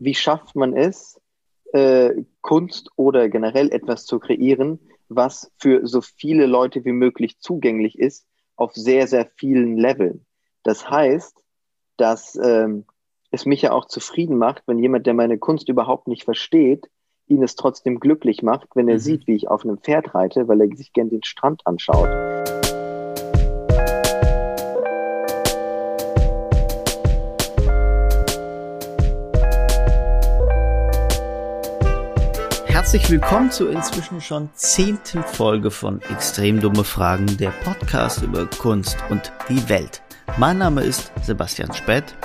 wie schafft man es, äh, Kunst oder generell etwas zu kreieren, was für so viele Leute wie möglich zugänglich ist, auf sehr, sehr vielen Leveln. Das heißt, dass ähm, es mich ja auch zufrieden macht, wenn jemand, der meine Kunst überhaupt nicht versteht, ihn es trotzdem glücklich macht, wenn er mhm. sieht, wie ich auf einem Pferd reite, weil er sich gern den Strand anschaut. Herzlich willkommen zur inzwischen schon zehnten Folge von Extrem dumme Fragen, der Podcast über Kunst und die Welt. Mein Name ist Sebastian Spät.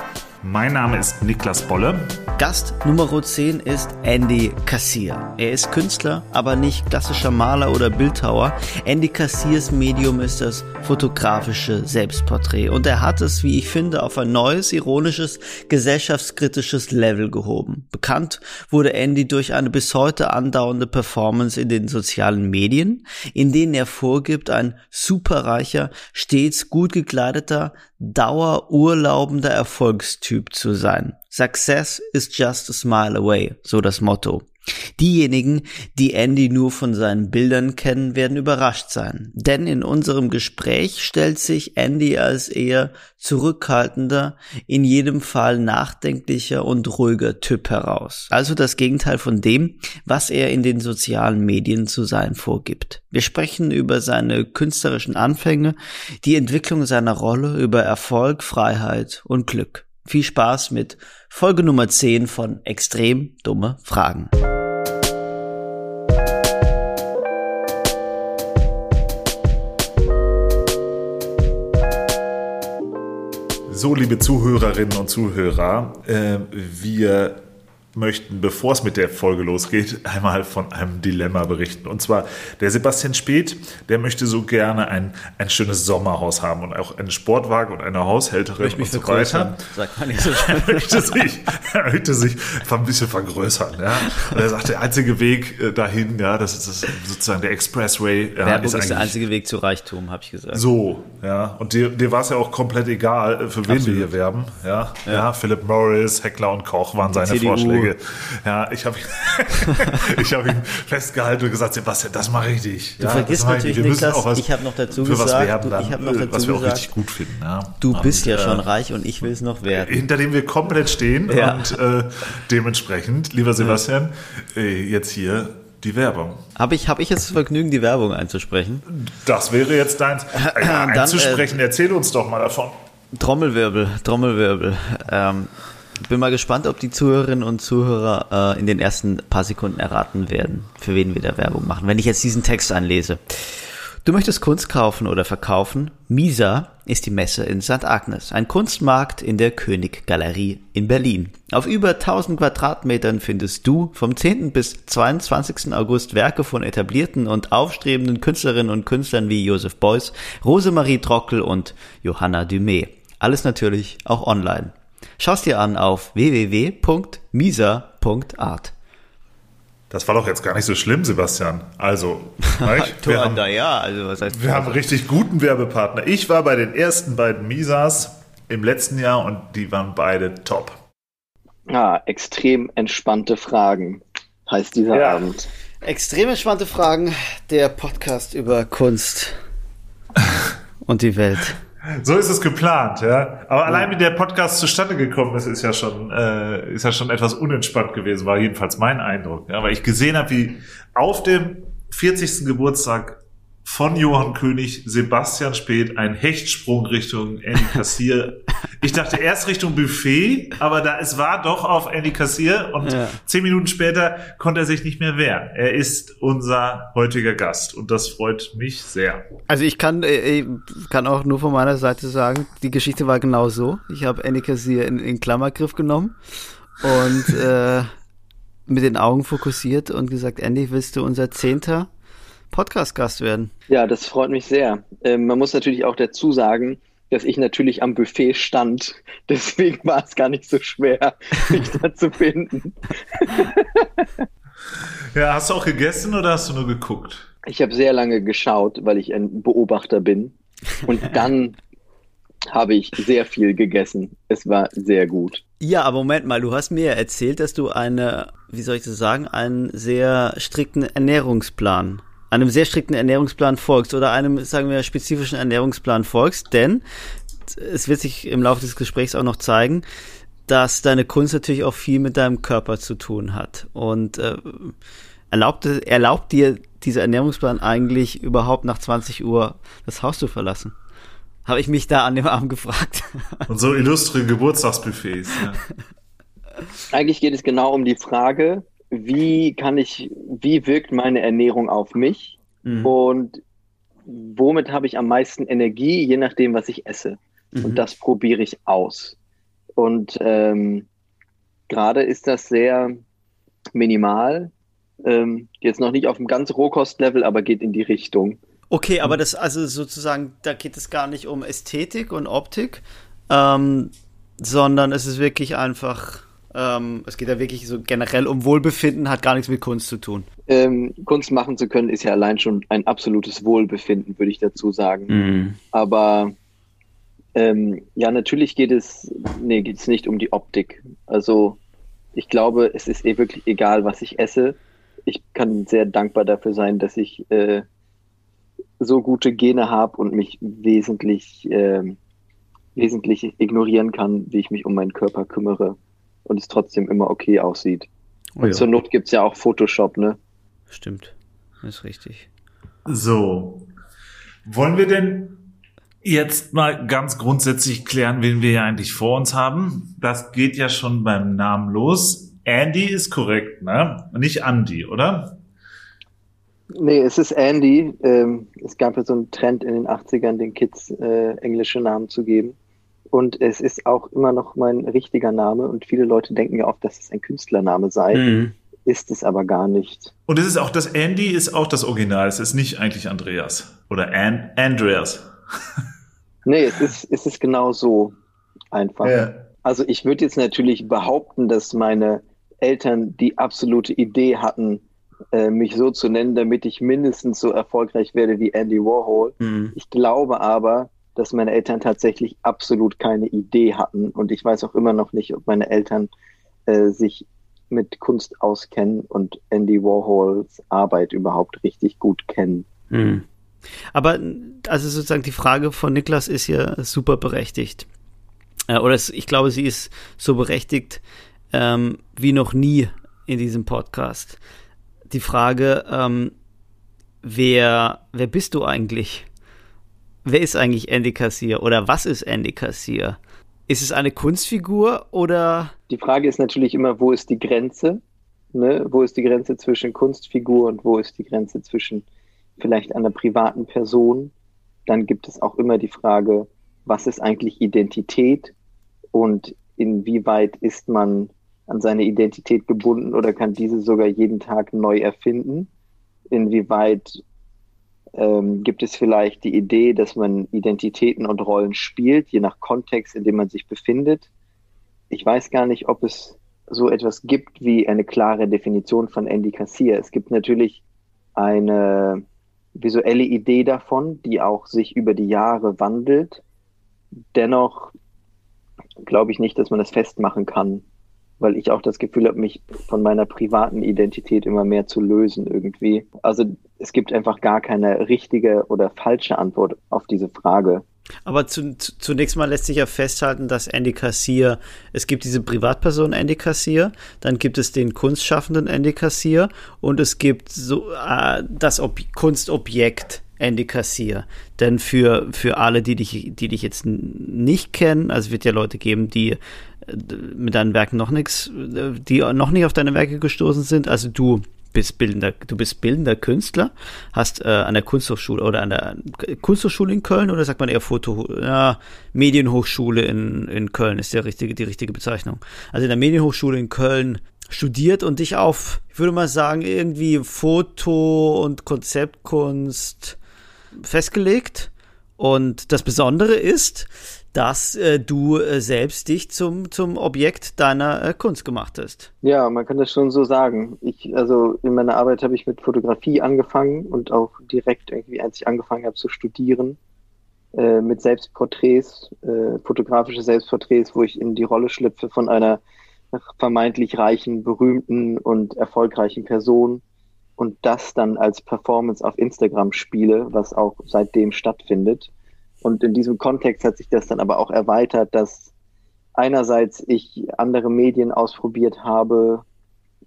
Mein Name ist Niklas Bolle. Gast Nummer 10 ist Andy Kassier. Er ist Künstler, aber nicht klassischer Maler oder Bildhauer. Andy Kassiers Medium ist das fotografische Selbstporträt und er hat es, wie ich finde, auf ein neues, ironisches, gesellschaftskritisches Level gehoben. Bekannt wurde Andy durch eine bis heute andauernde Performance in den sozialen Medien, in denen er vorgibt, ein superreicher, stets gut gekleideter, dauerurlaubender Erfolgstyp zu sein. Success is just a smile away, so das Motto. Diejenigen, die Andy nur von seinen Bildern kennen, werden überrascht sein. Denn in unserem Gespräch stellt sich Andy als eher zurückhaltender, in jedem Fall nachdenklicher und ruhiger Typ heraus. Also das Gegenteil von dem, was er in den sozialen Medien zu sein vorgibt. Wir sprechen über seine künstlerischen Anfänge, die Entwicklung seiner Rolle, über Erfolg, Freiheit und Glück. Viel Spaß mit Folge Nummer 10 von Extrem dumme Fragen. So, liebe Zuhörerinnen und Zuhörer, äh, wir möchten, bevor es mit der Folge losgeht, einmal von einem Dilemma berichten. Und zwar der Sebastian Speth, der möchte so gerne ein, ein schönes Sommerhaus haben und auch einen Sportwagen und eine Haushälterin und so weiter. Sagt man nicht so schön. er, möchte sich, er möchte sich ein bisschen vergrößern. Ja? Und er sagt, der einzige Weg äh, dahin, ja, das ist das, sozusagen der Expressway. Ja, Werbung ist, ist der einzige Weg zu Reichtum, habe ich gesagt. So, ja. Und dir, dir war es ja auch komplett egal, äh, für wen Absolut. wir hier werben. Ja? ja, ja. Philip Morris, Heckler und Koch waren seine CDU. Vorschläge. Folge. Ja, ich habe ich hab ihn festgehalten und gesagt, Sebastian, das mache ich dich. Du ja, vergisst natürlich, Niklas, was, ich habe noch dazu gesagt, was, dann, ich hab noch dazu was wir auch richtig gut finden. Ja. Du und, bist ja äh, schon reich und ich will es noch werden. Hinter dem wir komplett stehen ja. und äh, dementsprechend, lieber Sebastian, äh, jetzt hier die Werbung. Habe ich, hab ich jetzt das Vergnügen, die Werbung einzusprechen? Das wäre jetzt deins. Äh, einzusprechen, Dann, äh, erzähl uns doch mal davon. Trommelwirbel, Trommelwirbel. Ähm, bin mal gespannt, ob die Zuhörerinnen und Zuhörer äh, in den ersten paar Sekunden erraten werden, für wen wir da Werbung machen. Wenn ich jetzt diesen Text anlese. Du möchtest Kunst kaufen oder verkaufen? Misa ist die Messe in St. Agnes, ein Kunstmarkt in der Königgalerie in Berlin. Auf über 1000 Quadratmetern findest du vom 10. bis 22. August Werke von etablierten und aufstrebenden Künstlerinnen und Künstlern wie Joseph Beuys, Rosemarie Trockel und Johanna Dumé. Alles natürlich auch online. Schau's dir an auf www.misa.art. Das war doch jetzt gar nicht so schlimm, Sebastian. Also, wir, haben, ja, also was heißt wir haben richtig guten Werbepartner. Ich war bei den ersten beiden Misas im letzten Jahr und die waren beide top. Ah, extrem entspannte Fragen heißt dieser ja. Abend. Extrem entspannte Fragen, der Podcast über Kunst und die Welt. So ist es geplant, ja. Aber ja. allein wie der Podcast zustande gekommen ist, ist ja schon, äh, ist ja schon etwas unentspannt gewesen, war jedenfalls mein Eindruck. Ja, weil ich gesehen habe, wie auf dem 40. Geburtstag von Johann König, Sebastian Speth, ein Hechtsprung Richtung Andy Kassier. ich dachte erst Richtung Buffet, aber da es war doch auf Andy Kassier und ja. zehn Minuten später konnte er sich nicht mehr wehren. Er ist unser heutiger Gast und das freut mich sehr. Also ich kann, äh, ich kann auch nur von meiner Seite sagen, die Geschichte war genau so. Ich habe Andy Kassier in, in Klammergriff genommen und äh, mit den Augen fokussiert und gesagt, Andy, willst du unser Zehnter Podcast-Gast werden. Ja, das freut mich sehr. Ähm, man muss natürlich auch dazu sagen, dass ich natürlich am Buffet stand. Deswegen war es gar nicht so schwer, mich da zu finden. ja, hast du auch gegessen oder hast du nur geguckt? Ich habe sehr lange geschaut, weil ich ein Beobachter bin. Und dann habe ich sehr viel gegessen. Es war sehr gut. Ja, aber Moment mal, du hast mir erzählt, dass du eine, wie soll ich das sagen, einen sehr strikten Ernährungsplan, einem sehr strikten Ernährungsplan folgst oder einem, sagen wir, spezifischen Ernährungsplan folgst, denn es wird sich im Laufe des Gesprächs auch noch zeigen, dass deine Kunst natürlich auch viel mit deinem Körper zu tun hat. Und äh, erlaubt, erlaubt dir dieser Ernährungsplan eigentlich überhaupt nach 20 Uhr das Haus zu verlassen? Habe ich mich da an dem Abend gefragt. Und so illustre Geburtstagsbuffets. Ja. Eigentlich geht es genau um die Frage, wie kann ich, wie wirkt meine Ernährung auf mich mhm. und womit habe ich am meisten Energie, je nachdem, was ich esse. Mhm. Und das probiere ich aus. Und ähm, gerade ist das sehr minimal. Ähm, jetzt noch nicht auf einem ganz Rohkostlevel, aber geht in die Richtung. Okay, aber das, also sozusagen, da geht es gar nicht um Ästhetik und Optik, ähm, sondern es ist wirklich einfach, ähm, es geht ja wirklich so generell um Wohlbefinden, hat gar nichts mit Kunst zu tun. Ähm, Kunst machen zu können, ist ja allein schon ein absolutes Wohlbefinden, würde ich dazu sagen. Mhm. Aber ähm, ja, natürlich geht es, nee, geht es nicht um die Optik. Also ich glaube, es ist eh wirklich egal, was ich esse. Ich kann sehr dankbar dafür sein, dass ich äh, so gute Gene habe und mich wesentlich, äh, wesentlich ignorieren kann, wie ich mich um meinen Körper kümmere und es trotzdem immer okay aussieht. Oh ja. Und zur Not gibt es ja auch Photoshop, ne? Stimmt, das ist richtig. So, wollen wir denn jetzt mal ganz grundsätzlich klären, wen wir ja eigentlich vor uns haben? Das geht ja schon beim Namen los. Andy ist korrekt, ne? Nicht Andy, oder? Nee, es ist Andy. Ähm, es gab ja so einen Trend in den 80ern, den Kids äh, englische Namen zu geben. Und es ist auch immer noch mein richtiger Name. Und viele Leute denken ja oft, dass es ein Künstlername sei. Mhm. Ist es aber gar nicht. Und es ist auch, das Andy ist auch das Original. Es ist nicht eigentlich Andreas oder An Andreas. nee, es ist, es ist genau so einfach. Ja. Also ich würde jetzt natürlich behaupten, dass meine Eltern die absolute Idee hatten, äh, mich so zu nennen, damit ich mindestens so erfolgreich werde wie Andy Warhol. Mhm. Ich glaube aber, dass meine Eltern tatsächlich absolut keine Idee hatten und ich weiß auch immer noch nicht, ob meine Eltern äh, sich mit Kunst auskennen und Andy Warhols Arbeit überhaupt richtig gut kennen. Mhm. Aber also sozusagen die Frage von Niklas ist ja super berechtigt. Äh, oder ich glaube, sie ist so berechtigt ähm, wie noch nie in diesem Podcast die Frage, ähm, wer, wer bist du eigentlich? Wer ist eigentlich Andy Kassier oder was ist Andy Kassier? Ist es eine Kunstfigur oder? Die Frage ist natürlich immer, wo ist die Grenze? Ne? Wo ist die Grenze zwischen Kunstfigur und wo ist die Grenze zwischen vielleicht einer privaten Person? Dann gibt es auch immer die Frage, was ist eigentlich Identität und inwieweit ist man an seine Identität gebunden oder kann diese sogar jeden Tag neu erfinden? Inwieweit ähm, gibt es vielleicht die Idee, dass man Identitäten und Rollen spielt, je nach Kontext, in dem man sich befindet? Ich weiß gar nicht, ob es so etwas gibt wie eine klare Definition von Andy Kassier. Es gibt natürlich eine visuelle Idee davon, die auch sich über die Jahre wandelt. Dennoch glaube ich nicht, dass man das festmachen kann weil ich auch das Gefühl habe, mich von meiner privaten Identität immer mehr zu lösen irgendwie. Also es gibt einfach gar keine richtige oder falsche Antwort auf diese Frage. Aber zu, zu, zunächst mal lässt sich ja festhalten, dass Andy Kassier, es gibt diese Privatperson Andy Kassier, dann gibt es den Kunstschaffenden Andy Kassier und es gibt so äh, das Ob Kunstobjekt Andy Kassier. Denn für, für alle, die dich, die dich jetzt nicht kennen, also wird ja Leute geben, die mit deinen Werken noch nichts, die noch nicht auf deine Werke gestoßen sind. Also du bist bildender, du bist bildender Künstler, hast äh, an der Kunsthochschule oder an der Kunsthochschule in Köln oder sagt man eher Foto, ja, Medienhochschule in, in Köln ist der richtige, die richtige Bezeichnung. Also in der Medienhochschule in Köln studiert und dich auf, ich würde mal sagen, irgendwie Foto und Konzeptkunst festgelegt. Und das Besondere ist, dass äh, du äh, selbst dich zum, zum Objekt deiner äh, Kunst gemacht hast. Ja, man kann das schon so sagen. Ich, also in meiner Arbeit habe ich mit Fotografie angefangen und auch direkt irgendwie, als ich angefangen habe zu studieren, äh, mit Selbstporträts, äh, fotografische Selbstporträts, wo ich in die Rolle schlüpfe von einer vermeintlich reichen, berühmten und erfolgreichen Person und das dann als Performance auf Instagram spiele, was auch seitdem stattfindet. Und in diesem Kontext hat sich das dann aber auch erweitert, dass einerseits ich andere Medien ausprobiert habe,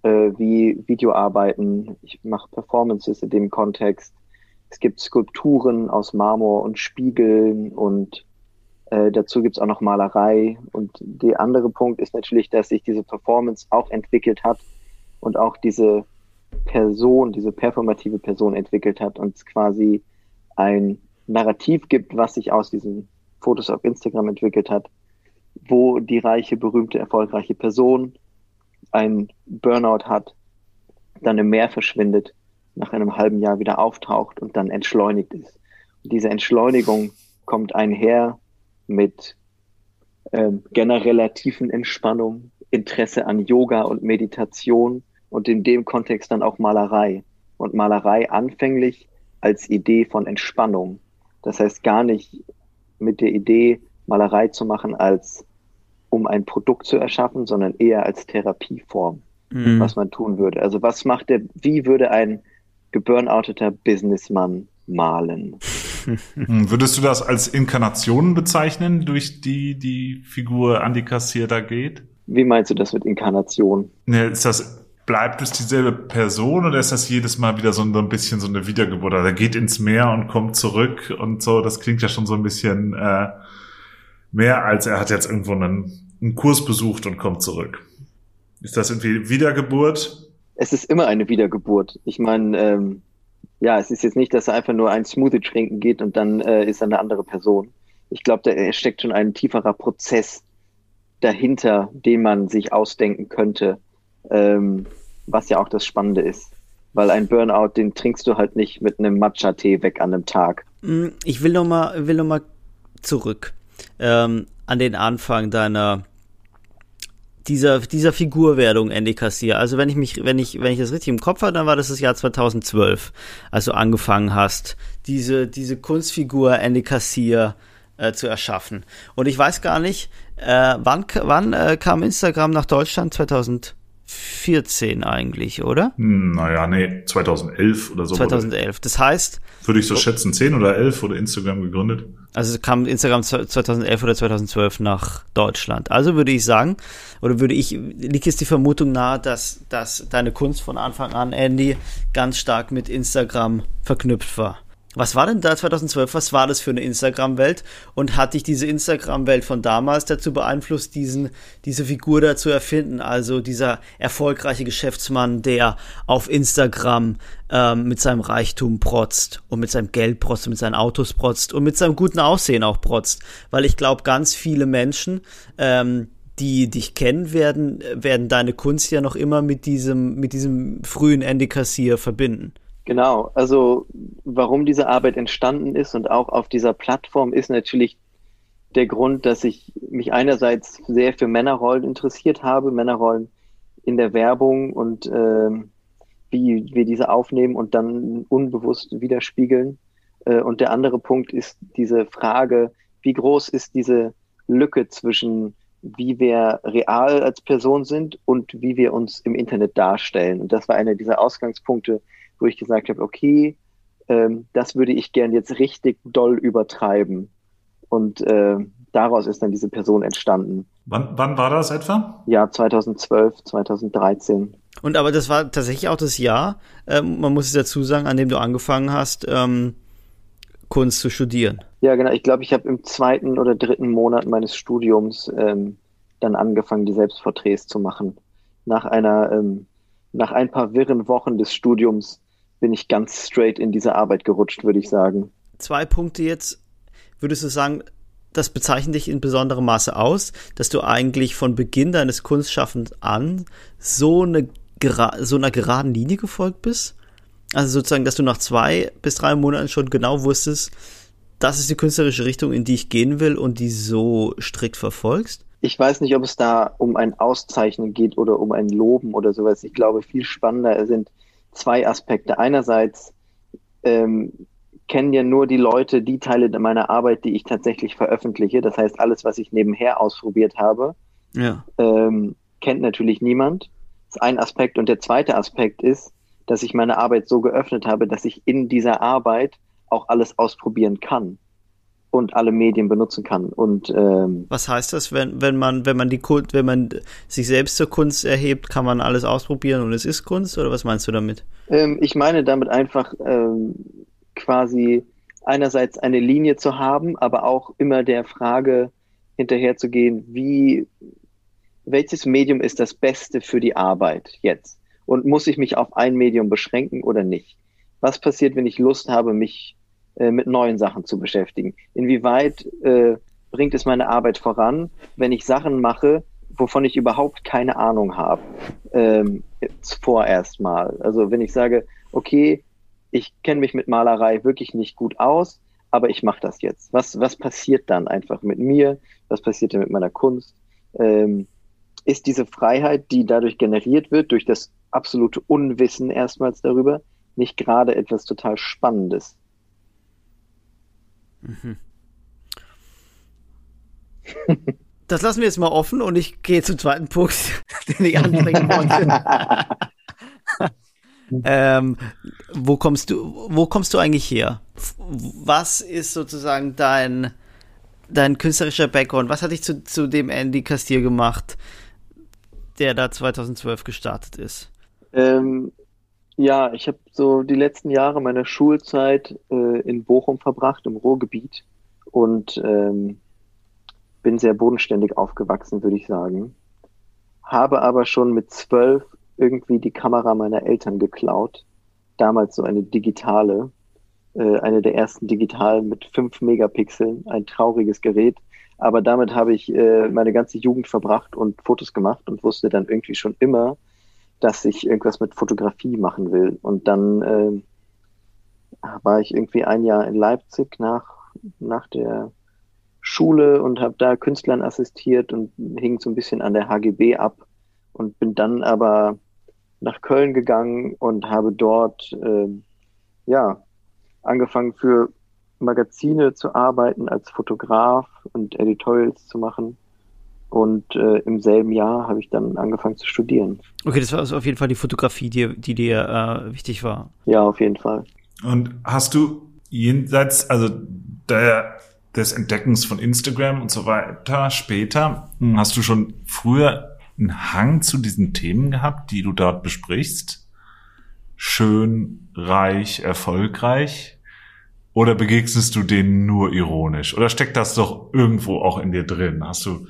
äh, wie Videoarbeiten. Ich mache Performances in dem Kontext. Es gibt Skulpturen aus Marmor und Spiegeln und äh, dazu gibt's auch noch Malerei. Und der andere Punkt ist natürlich, dass sich diese Performance auch entwickelt hat und auch diese Person, diese performative Person entwickelt hat und es quasi ein Narrativ gibt, was sich aus diesen Fotos auf Instagram entwickelt hat, wo die reiche, berühmte, erfolgreiche Person ein Burnout hat, dann im Meer verschwindet, nach einem halben Jahr wieder auftaucht und dann entschleunigt ist. Und diese Entschleunigung kommt einher mit ähm, genereller tiefen Entspannung, Interesse an Yoga und Meditation und in dem Kontext dann auch Malerei. Und Malerei anfänglich als Idee von Entspannung. Das heißt gar nicht mit der Idee, Malerei zu machen als um ein Produkt zu erschaffen, sondern eher als Therapieform, mhm. was man tun würde. Also was macht der, wie würde ein geburnouteter Businessman malen? Hm, würdest du das als Inkarnation bezeichnen, durch die die Figur Andy Kassier da geht? Wie meinst du das mit Inkarnation? Ne, ist das bleibt es dieselbe Person oder ist das jedes Mal wieder so ein, bisschen so eine Wiedergeburt? Er geht ins Meer und kommt zurück und so. Das klingt ja schon so ein bisschen äh, mehr als er hat jetzt irgendwo einen, einen Kurs besucht und kommt zurück. Ist das irgendwie Wiedergeburt? Es ist immer eine Wiedergeburt. Ich meine, ähm, ja, es ist jetzt nicht, dass er einfach nur ein Smoothie trinken geht und dann äh, ist er eine andere Person. Ich glaube, da steckt schon ein tieferer Prozess dahinter, den man sich ausdenken könnte, ähm, was ja auch das Spannende ist. Weil ein Burnout, den trinkst du halt nicht mit einem Matcha-Tee weg an einem Tag. Mm, ich will nochmal, will noch mal zurück ähm, an den Anfang deiner dieser, dieser Figurwerdung Andy Kassier. Also wenn ich mich, wenn ich, wenn ich das richtig im Kopf habe, dann war das das Jahr 2012, als du angefangen hast, diese, diese Kunstfigur Andy Kassier äh, zu erschaffen. Und ich weiß gar nicht, äh, wann, wann äh, kam Instagram nach Deutschland? 2000? 2014 eigentlich, oder? Hm, naja, nee, 2011 oder so. 2011. Das heißt. Würde ich so schätzen, 10 oder 11 wurde Instagram gegründet. Also kam Instagram 2011 oder 2012 nach Deutschland. Also würde ich sagen, oder würde ich, liegt es die Vermutung nahe, dass, dass deine Kunst von Anfang an, Andy, ganz stark mit Instagram verknüpft war? Was war denn da 2012? Was war das für eine Instagram-Welt? Und hat dich diese Instagram-Welt von damals dazu beeinflusst, diesen, diese Figur da zu erfinden? Also dieser erfolgreiche Geschäftsmann, der auf Instagram ähm, mit seinem Reichtum protzt und mit seinem Geld protzt und mit seinen Autos protzt und mit seinem guten Aussehen auch protzt. Weil ich glaube, ganz viele Menschen, ähm, die dich kennen, werden, werden deine Kunst ja noch immer mit diesem, mit diesem frühen Andy Kassier verbinden. Genau, also warum diese Arbeit entstanden ist und auch auf dieser Plattform ist natürlich der Grund, dass ich mich einerseits sehr für Männerrollen interessiert habe, Männerrollen in der Werbung und äh, wie wir diese aufnehmen und dann unbewusst widerspiegeln. Äh, und der andere Punkt ist diese Frage, wie groß ist diese Lücke zwischen wie wir real als Person sind und wie wir uns im Internet darstellen. Und das war einer dieser Ausgangspunkte, wo ich gesagt habe, okay, ähm, das würde ich gern jetzt richtig doll übertreiben. Und äh, daraus ist dann diese Person entstanden. Wann, wann war das etwa? Ja, 2012, 2013. Und aber das war tatsächlich auch das Jahr, ähm, man muss es dazu sagen, an dem du angefangen hast, ähm, Kunst zu studieren. Ja, genau. Ich glaube, ich habe im zweiten oder dritten Monat meines Studiums ähm, dann angefangen, die Selbstporträts zu machen. Nach einer, ähm, nach ein paar wirren Wochen des Studiums bin ich ganz straight in diese Arbeit gerutscht, würde ich sagen. Zwei Punkte jetzt. Würdest du sagen, das bezeichnet dich in besonderem Maße aus, dass du eigentlich von Beginn deines Kunstschaffens an so, eine, so einer geraden Linie gefolgt bist? Also sozusagen, dass du nach zwei bis drei Monaten schon genau wusstest, das ist die künstlerische Richtung, in die ich gehen will und die so strikt verfolgst? Ich weiß nicht, ob es da um ein Auszeichnen geht oder um ein Loben oder sowas. Ich glaube, viel spannender sind zwei Aspekte. Einerseits ähm, kennen ja nur die Leute die Teile meiner Arbeit, die ich tatsächlich veröffentliche. Das heißt, alles, was ich nebenher ausprobiert habe, ja. ähm, kennt natürlich niemand. Das ist ein Aspekt. Und der zweite Aspekt ist, dass ich meine Arbeit so geöffnet habe, dass ich in dieser Arbeit auch alles ausprobieren kann und alle Medien benutzen kann. Und ähm, was heißt das, wenn, wenn man, wenn man die Kunst, wenn man sich selbst zur Kunst erhebt, kann man alles ausprobieren und es ist Kunst oder was meinst du damit? Ähm, ich meine damit einfach ähm, quasi einerseits eine Linie zu haben, aber auch immer der Frage hinterherzugehen, wie welches Medium ist das Beste für die Arbeit jetzt? Und muss ich mich auf ein Medium beschränken oder nicht? Was passiert, wenn ich Lust habe, mich äh, mit neuen Sachen zu beschäftigen? Inwieweit äh, bringt es meine Arbeit voran, wenn ich Sachen mache, wovon ich überhaupt keine Ahnung habe, ähm, vorerst mal. Also wenn ich sage, okay, ich kenne mich mit Malerei wirklich nicht gut aus, aber ich mache das jetzt. Was, was passiert dann einfach mit mir? Was passiert denn mit meiner Kunst? Ähm, ist diese Freiheit, die dadurch generiert wird, durch das absolute Unwissen erstmals darüber, nicht gerade etwas total Spannendes? Mhm. Das lassen wir jetzt mal offen und ich gehe zum zweiten Punkt, den ich anbringen wollte. ähm, wo kommst du, wo kommst du eigentlich her? Was ist sozusagen dein, dein künstlerischer Background? Was hat dich zu, zu dem Andy Castier gemacht, der da 2012 gestartet ist? Ähm, ja, ich habe so die letzten Jahre meiner Schulzeit äh, in Bochum verbracht, im Ruhrgebiet und ähm, bin sehr bodenständig aufgewachsen, würde ich sagen. Habe aber schon mit zwölf irgendwie die Kamera meiner Eltern geklaut. Damals so eine digitale, äh, eine der ersten digitalen mit fünf Megapixeln, ein trauriges Gerät. Aber damit habe ich äh, meine ganze Jugend verbracht und Fotos gemacht und wusste dann irgendwie schon immer, dass ich irgendwas mit Fotografie machen will. Und dann äh, war ich irgendwie ein Jahr in Leipzig nach, nach der Schule und habe da Künstlern assistiert und hing so ein bisschen an der HGB ab und bin dann aber nach Köln gegangen und habe dort äh, ja angefangen für Magazine zu arbeiten als Fotograf und Editorials zu machen. Und äh, im selben Jahr habe ich dann angefangen zu studieren. Okay, das war also auf jeden Fall die Fotografie, die, die dir äh, wichtig war. Ja, auf jeden Fall. Und hast du jenseits, also der, des Entdeckens von Instagram und so weiter später, hm, hast du schon früher einen Hang zu diesen Themen gehabt, die du dort besprichst? Schön, reich, erfolgreich? Oder begegnest du denen nur ironisch? Oder steckt das doch irgendwo auch in dir drin? Hast du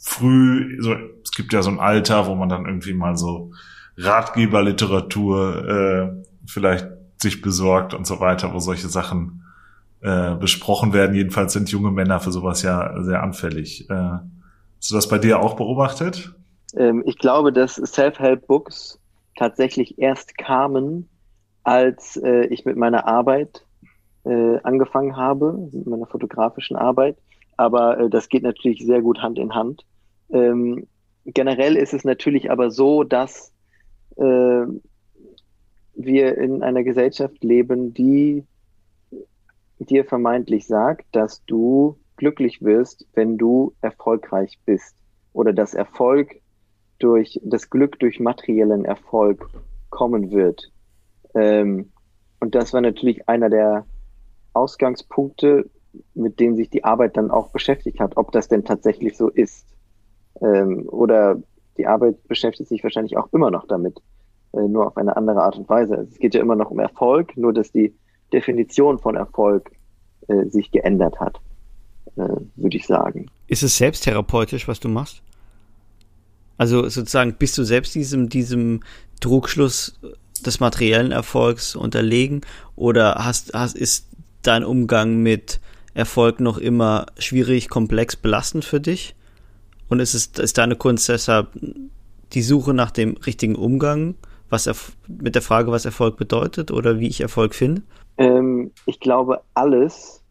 früh, so, es gibt ja so ein Alter, wo man dann irgendwie mal so Ratgeberliteratur äh, vielleicht sich besorgt und so weiter, wo solche Sachen äh, besprochen werden. Jedenfalls sind junge Männer für sowas ja sehr anfällig. Äh, hast du das bei dir auch beobachtet? Ähm, ich glaube, dass Self-Help-Books tatsächlich erst kamen, als äh, ich mit meiner Arbeit äh, angefangen habe, mit meiner fotografischen Arbeit. Aber äh, das geht natürlich sehr gut Hand in Hand. Ähm, generell ist es natürlich aber so, dass äh, wir in einer Gesellschaft leben, die dir vermeintlich sagt, dass du glücklich wirst, wenn du erfolgreich bist oder dass Erfolg durch das Glück durch materiellen Erfolg kommen wird. Ähm, und das war natürlich einer der Ausgangspunkte, mit denen sich die Arbeit dann auch beschäftigt hat, ob das denn tatsächlich so ist. Ähm, oder die Arbeit beschäftigt sich wahrscheinlich auch immer noch damit, äh, nur auf eine andere Art und Weise. Also es geht ja immer noch um Erfolg, nur dass die Definition von Erfolg äh, sich geändert hat, äh, würde ich sagen. Ist es selbsttherapeutisch, was du machst? Also sozusagen bist du selbst diesem, diesem Trugschluss des materiellen Erfolgs unterlegen oder hast, hast, ist dein Umgang mit Erfolg noch immer schwierig, komplex, belastend für dich? Und ist es, ist deine Kunst deshalb die Suche nach dem richtigen Umgang, was mit der Frage, was Erfolg bedeutet oder wie ich Erfolg finde? Ähm, ich glaube alles.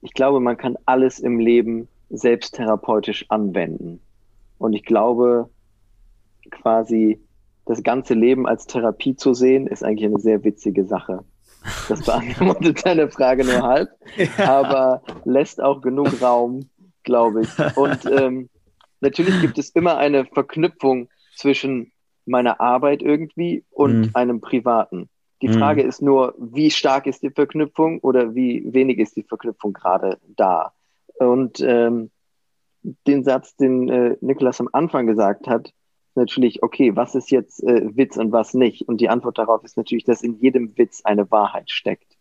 Ich glaube, man kann alles im Leben selbsttherapeutisch anwenden. Und ich glaube, quasi das ganze Leben als Therapie zu sehen, ist eigentlich eine sehr witzige Sache. Das beantwortet deine Frage nur halb, ja. aber lässt auch genug Raum, glaube ich. Und ähm, natürlich gibt es immer eine Verknüpfung zwischen meiner Arbeit irgendwie und mhm. einem privaten. Die Frage mhm. ist nur, wie stark ist die Verknüpfung oder wie wenig ist die Verknüpfung gerade da? Und ähm, den Satz, den äh, Nikolas am Anfang gesagt hat, natürlich, okay, was ist jetzt äh, Witz und was nicht? Und die Antwort darauf ist natürlich, dass in jedem Witz eine Wahrheit steckt.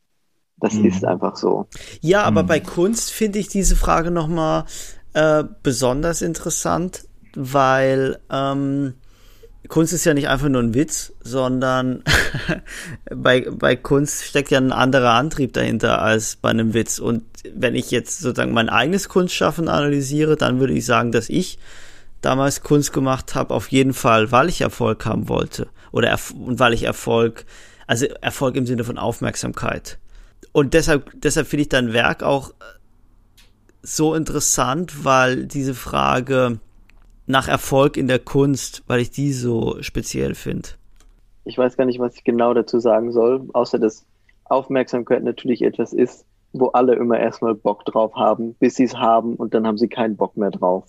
Das mhm. ist einfach so. Ja, aber mhm. bei Kunst finde ich diese Frage nochmal äh, besonders interessant, weil ähm, Kunst ist ja nicht einfach nur ein Witz, sondern bei, bei Kunst steckt ja ein anderer Antrieb dahinter als bei einem Witz. Und wenn ich jetzt sozusagen mein eigenes Kunstschaffen analysiere, dann würde ich sagen, dass ich damals Kunst gemacht habe, auf jeden Fall, weil ich Erfolg haben wollte. Oder und weil ich Erfolg, also Erfolg im Sinne von Aufmerksamkeit. Und deshalb, deshalb finde ich dein Werk auch so interessant, weil diese Frage, nach Erfolg in der Kunst, weil ich die so speziell finde. Ich weiß gar nicht, was ich genau dazu sagen soll, außer dass Aufmerksamkeit natürlich etwas ist, wo alle immer erstmal Bock drauf haben, bis sie es haben und dann haben sie keinen Bock mehr drauf.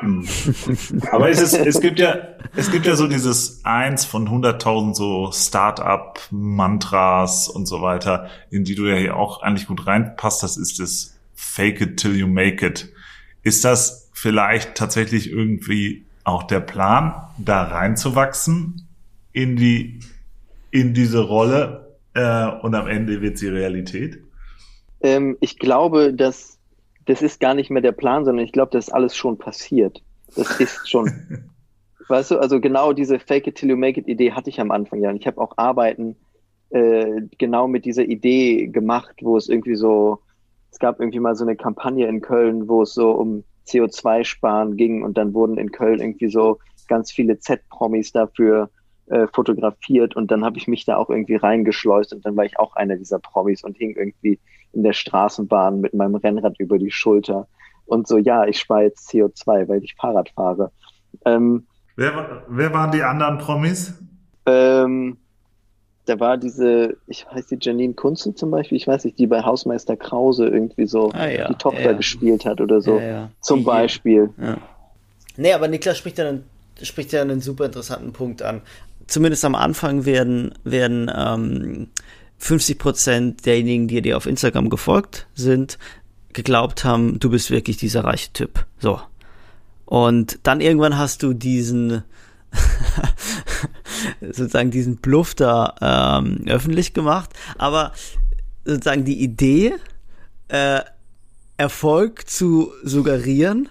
Hm. Aber es, ist, es gibt ja, es gibt ja so dieses eins von 100.000 so Start-up-Mantras und so weiter, in die du ja hier auch eigentlich gut reinpasst. Das ist das Fake it till you make it. Ist das vielleicht tatsächlich irgendwie auch der Plan, da reinzuwachsen in die in diese Rolle äh, und am Ende wird sie Realität? Ähm, ich glaube, dass das ist gar nicht mehr der Plan, sondern ich glaube, das ist alles schon passiert. Das ist schon. weißt du, also genau diese Fake it till you make it Idee hatte ich am Anfang ja. Und ich habe auch Arbeiten äh, genau mit dieser Idee gemacht, wo es irgendwie so, es gab irgendwie mal so eine Kampagne in Köln, wo es so um CO2-Sparen ging und dann wurden in Köln irgendwie so ganz viele Z-Promis dafür äh, fotografiert und dann habe ich mich da auch irgendwie reingeschleust und dann war ich auch einer dieser Promis und hing irgendwie in der Straßenbahn mit meinem Rennrad über die Schulter und so, ja, ich spare jetzt CO2, weil ich Fahrrad fahre. Ähm, wer, wer waren die anderen Promis? Ähm, da war diese, ich weiß die Janine Kunze zum Beispiel, ich weiß nicht, die bei Hausmeister Krause irgendwie so ah, ja, die Tochter ja. gespielt hat oder so. Ja, zum Beispiel. Ja. Nee, aber Niklas spricht ja, einen, spricht ja einen super interessanten Punkt an. Zumindest am Anfang werden, werden ähm, 50 Prozent derjenigen, die dir auf Instagram gefolgt sind, geglaubt haben, du bist wirklich dieser reiche Typ. So. Und dann irgendwann hast du diesen sozusagen diesen Bluff da ähm, öffentlich gemacht. Aber sozusagen die Idee, äh, Erfolg zu suggerieren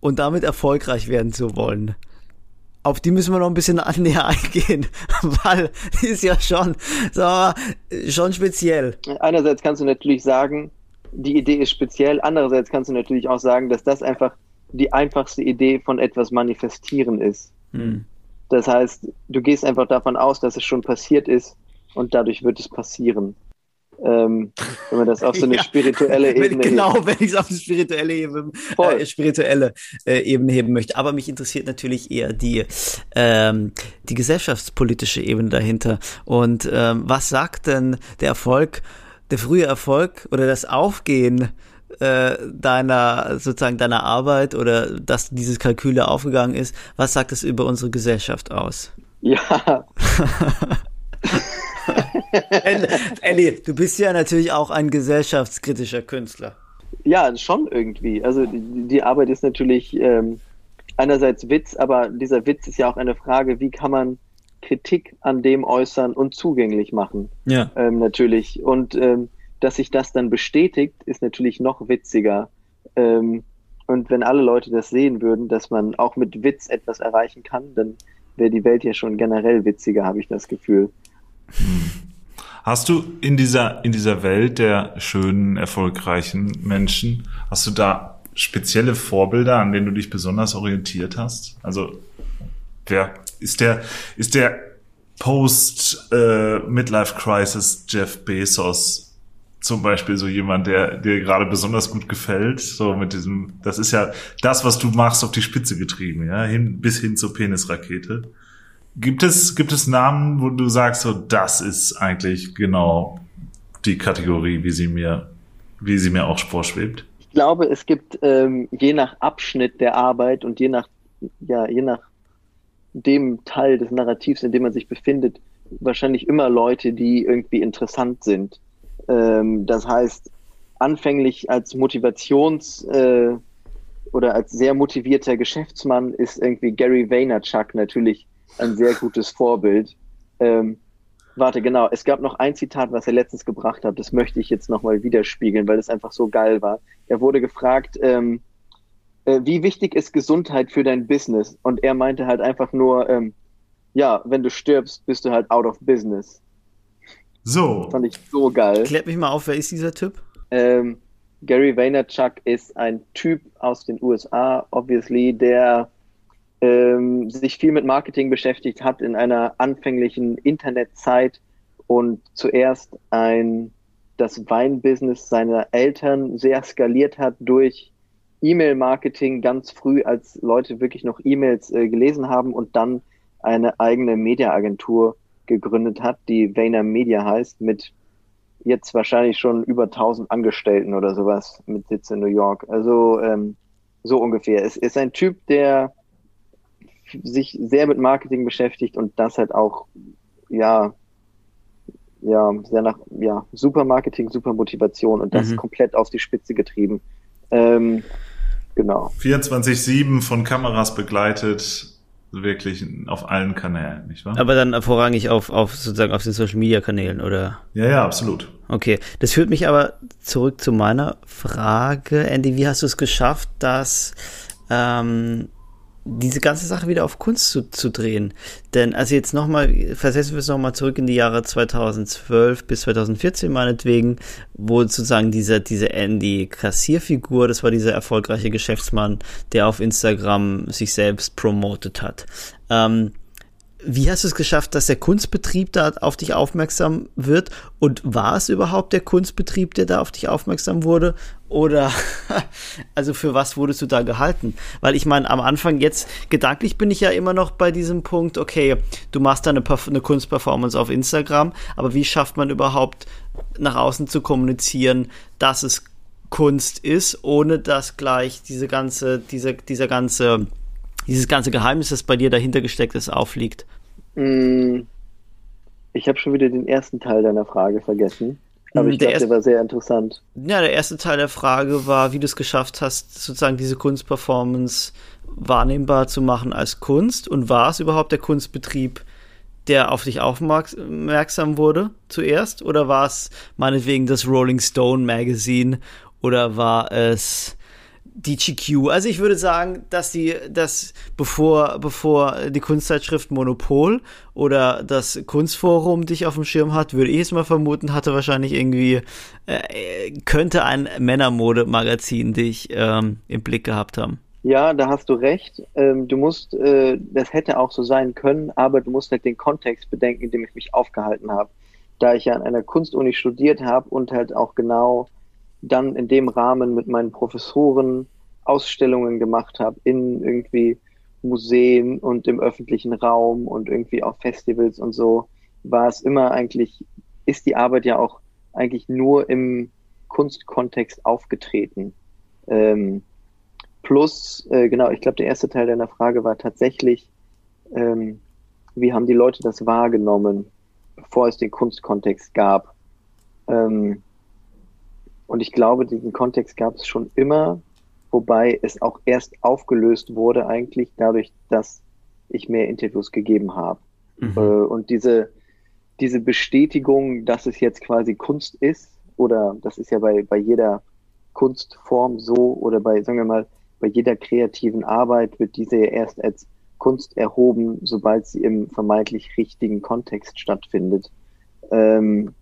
und damit erfolgreich werden zu wollen. Auf die müssen wir noch ein bisschen näher eingehen, weil die ist ja schon, so, schon speziell. Einerseits kannst du natürlich sagen, die Idee ist speziell. Andererseits kannst du natürlich auch sagen, dass das einfach die einfachste Idee von etwas manifestieren ist. Hm. Das heißt, du gehst einfach davon aus, dass es schon passiert ist und dadurch wird es passieren. Ähm, wenn man das auf so eine ja, spirituelle Ebene Genau, hebt. wenn ich es auf eine spirituelle Ebene, äh, spirituelle äh, Ebene heben möchte. Aber mich interessiert natürlich eher die, ähm, die gesellschaftspolitische Ebene dahinter. Und ähm, was sagt denn der Erfolg, der frühe Erfolg oder das Aufgehen äh, deiner sozusagen deiner Arbeit oder dass dieses Kalkül aufgegangen ist, was sagt es über unsere Gesellschaft aus? Ja. Elli, du bist ja natürlich auch ein gesellschaftskritischer Künstler. Ja, schon irgendwie. Also die, die Arbeit ist natürlich ähm, einerseits Witz, aber dieser Witz ist ja auch eine Frage, wie kann man Kritik an dem äußern und zugänglich machen. Ja. Ähm, natürlich. Und ähm, dass sich das dann bestätigt, ist natürlich noch witziger. Ähm, und wenn alle Leute das sehen würden, dass man auch mit Witz etwas erreichen kann, dann wäre die Welt ja schon generell witziger, habe ich das Gefühl. Hast du in dieser, in dieser Welt der schönen, erfolgreichen Menschen, hast du da spezielle Vorbilder, an denen du dich besonders orientiert hast? Also, wer ist der, ist der Post-Midlife-Crisis äh, Jeff Bezos zum Beispiel so jemand, der dir gerade besonders gut gefällt, so mit diesem, das ist ja das, was du machst, auf die Spitze getrieben, ja, hin, bis hin zur Penisrakete. Gibt es, gibt es Namen, wo du sagst, so, das ist eigentlich genau die Kategorie, wie sie mir, wie sie mir auch vorschwebt? Ich glaube, es gibt ähm, je nach Abschnitt der Arbeit und je nach, ja, je nach dem Teil des Narrativs, in dem man sich befindet, wahrscheinlich immer Leute, die irgendwie interessant sind. Ähm, das heißt, anfänglich als Motivations- äh, oder als sehr motivierter Geschäftsmann ist irgendwie Gary Vaynerchuk natürlich ein sehr gutes Vorbild. Ähm, warte, genau, es gab noch ein Zitat, was er letztens gebracht hat, das möchte ich jetzt nochmal widerspiegeln, weil es einfach so geil war. Er wurde gefragt, ähm, äh, wie wichtig ist Gesundheit für dein Business? Und er meinte halt einfach nur, ähm, ja, wenn du stirbst, bist du halt out of business. So. Fand ich so geil. Klärt mich mal auf, wer ist dieser Typ? Ähm, Gary Vaynerchuk ist ein Typ aus den USA, obviously, der ähm, sich viel mit Marketing beschäftigt hat in einer anfänglichen Internetzeit und zuerst ein das Weinbusiness seiner Eltern sehr skaliert hat durch E-Mail-Marketing ganz früh, als Leute wirklich noch E-Mails äh, gelesen haben und dann eine eigene Mediaagentur gegründet hat, die Vayner Media heißt, mit jetzt wahrscheinlich schon über 1000 Angestellten oder sowas mit Sitz in New York. Also ähm, so ungefähr. Es ist ein Typ, der sich sehr mit Marketing beschäftigt und das halt auch, ja, ja, sehr nach, ja, super Marketing, super Motivation und das mhm. komplett auf die Spitze getrieben. Ähm, genau. 24-7 von Kameras begleitet, wirklich auf allen Kanälen, nicht wahr? Aber dann vorrangig auf, auf sozusagen auf den Social Media Kanälen, oder? Ja, ja, absolut. Okay. Das führt mich aber zurück zu meiner Frage, Andy, wie hast du es geschafft, dass ähm, diese ganze Sache wieder auf Kunst zu, zu drehen. Denn also jetzt nochmal, versetzen wir es nochmal zurück in die Jahre 2012 bis 2014 meinetwegen, wo sozusagen diese, diese Andy Kassierfigur, das war dieser erfolgreiche Geschäftsmann, der auf Instagram sich selbst promotet hat. Ähm, wie hast du es geschafft, dass der Kunstbetrieb da auf dich aufmerksam wird? Und war es überhaupt der Kunstbetrieb, der da auf dich aufmerksam wurde? Oder, also für was wurdest du da gehalten? Weil ich meine, am Anfang jetzt, gedanklich bin ich ja immer noch bei diesem Punkt, okay, du machst da eine, eine Kunstperformance auf Instagram, aber wie schafft man überhaupt nach außen zu kommunizieren, dass es Kunst ist, ohne dass gleich diese ganze, diese, dieser ganze, dieses ganze Geheimnis, das bei dir dahinter gesteckt ist, aufliegt? Mm, ich habe schon wieder den ersten Teil deiner Frage vergessen. Aber ich glaube, der war sehr interessant. Ja, der erste Teil der Frage war, wie du es geschafft hast, sozusagen diese Kunstperformance wahrnehmbar zu machen als Kunst. Und war es überhaupt der Kunstbetrieb, der auf dich aufmerksam wurde zuerst? Oder war es meinetwegen das Rolling Stone Magazine? Oder war es die GQ. Also ich würde sagen, dass die, dass bevor, bevor die Kunstzeitschrift Monopol oder das Kunstforum dich auf dem Schirm hat, würde ich es mal vermuten, hatte wahrscheinlich irgendwie, äh, könnte ein Männermode-Magazin dich ähm, im Blick gehabt haben. Ja, da hast du recht. Ähm, du musst, äh, das hätte auch so sein können, aber du musst halt den Kontext bedenken, in dem ich mich aufgehalten habe. Da ich ja an einer Kunstuni studiert habe und halt auch genau dann in dem Rahmen mit meinen Professoren Ausstellungen gemacht habe in irgendwie Museen und im öffentlichen Raum und irgendwie auf Festivals und so, war es immer eigentlich, ist die Arbeit ja auch eigentlich nur im Kunstkontext aufgetreten. Ähm, plus, äh, genau, ich glaube, der erste Teil deiner Frage war tatsächlich, ähm, wie haben die Leute das wahrgenommen, bevor es den Kunstkontext gab? Ähm, und ich glaube, diesen Kontext gab es schon immer, wobei es auch erst aufgelöst wurde eigentlich dadurch, dass ich mehr Interviews gegeben habe. Mhm. Äh, und diese, diese Bestätigung, dass es jetzt quasi Kunst ist, oder das ist ja bei, bei jeder Kunstform so, oder bei, sagen wir mal, bei jeder kreativen Arbeit wird diese ja erst als Kunst erhoben, sobald sie im vermeintlich richtigen Kontext stattfindet. Ähm,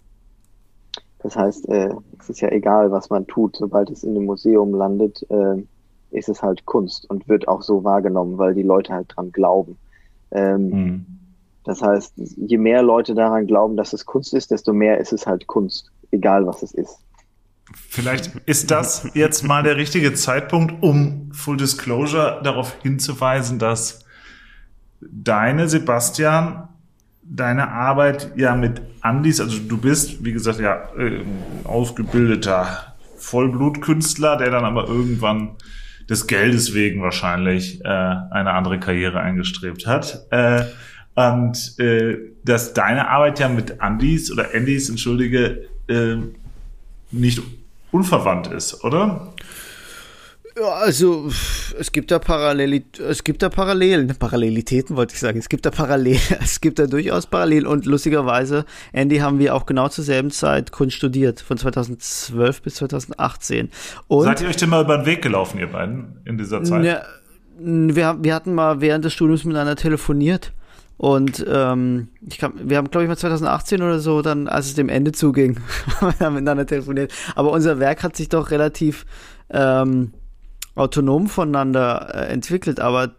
das heißt, äh, es ist ja egal, was man tut, sobald es in einem Museum landet, äh, ist es halt Kunst und wird auch so wahrgenommen, weil die Leute halt dran glauben. Ähm, mhm. Das heißt, je mehr Leute daran glauben, dass es Kunst ist, desto mehr ist es halt Kunst, egal was es ist. Vielleicht ist das jetzt mal der richtige Zeitpunkt, um Full Disclosure darauf hinzuweisen, dass deine, Sebastian, deine Arbeit ja mit Andis, also du bist, wie gesagt, ja, äh, ausgebildeter Vollblutkünstler, der dann aber irgendwann des Geldes wegen wahrscheinlich äh, eine andere Karriere eingestrebt hat. Äh, und äh, dass deine Arbeit ja mit Andis oder Andys, entschuldige, äh, nicht unverwandt ist, oder? Ja, also es gibt da Parallel, es gibt da Parallelen, Parallelitäten wollte ich sagen. Es gibt da Parallel, es gibt da durchaus Parallelen und lustigerweise, Andy haben wir auch genau zur selben Zeit Kunst studiert, von 2012 bis 2018. Und Seid ihr euch denn mal über den Weg gelaufen, ihr beiden, in dieser Zeit? Ne, wir, wir hatten mal während des Studiums miteinander telefoniert und ähm, ich kann, wir haben, glaube ich, mal 2018 oder so, dann, als es dem Ende zuging, haben wir miteinander telefoniert. Aber unser Werk hat sich doch relativ ähm, autonom voneinander äh, entwickelt, aber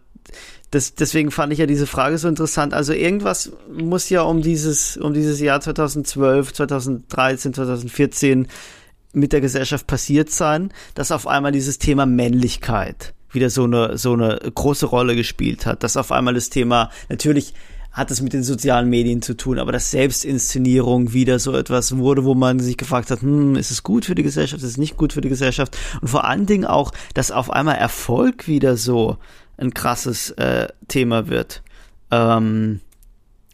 das, deswegen fand ich ja diese Frage so interessant. Also irgendwas muss ja um dieses, um dieses Jahr 2012, 2013, 2014 mit der Gesellschaft passiert sein, dass auf einmal dieses Thema Männlichkeit wieder so eine, so eine große Rolle gespielt hat, dass auf einmal das Thema, natürlich hat es mit den sozialen Medien zu tun, aber dass Selbstinszenierung wieder so etwas wurde, wo man sich gefragt hat, hm, ist es gut für die Gesellschaft, ist es nicht gut für die Gesellschaft? Und vor allen Dingen auch, dass auf einmal Erfolg wieder so ein krasses äh, Thema wird. Ähm,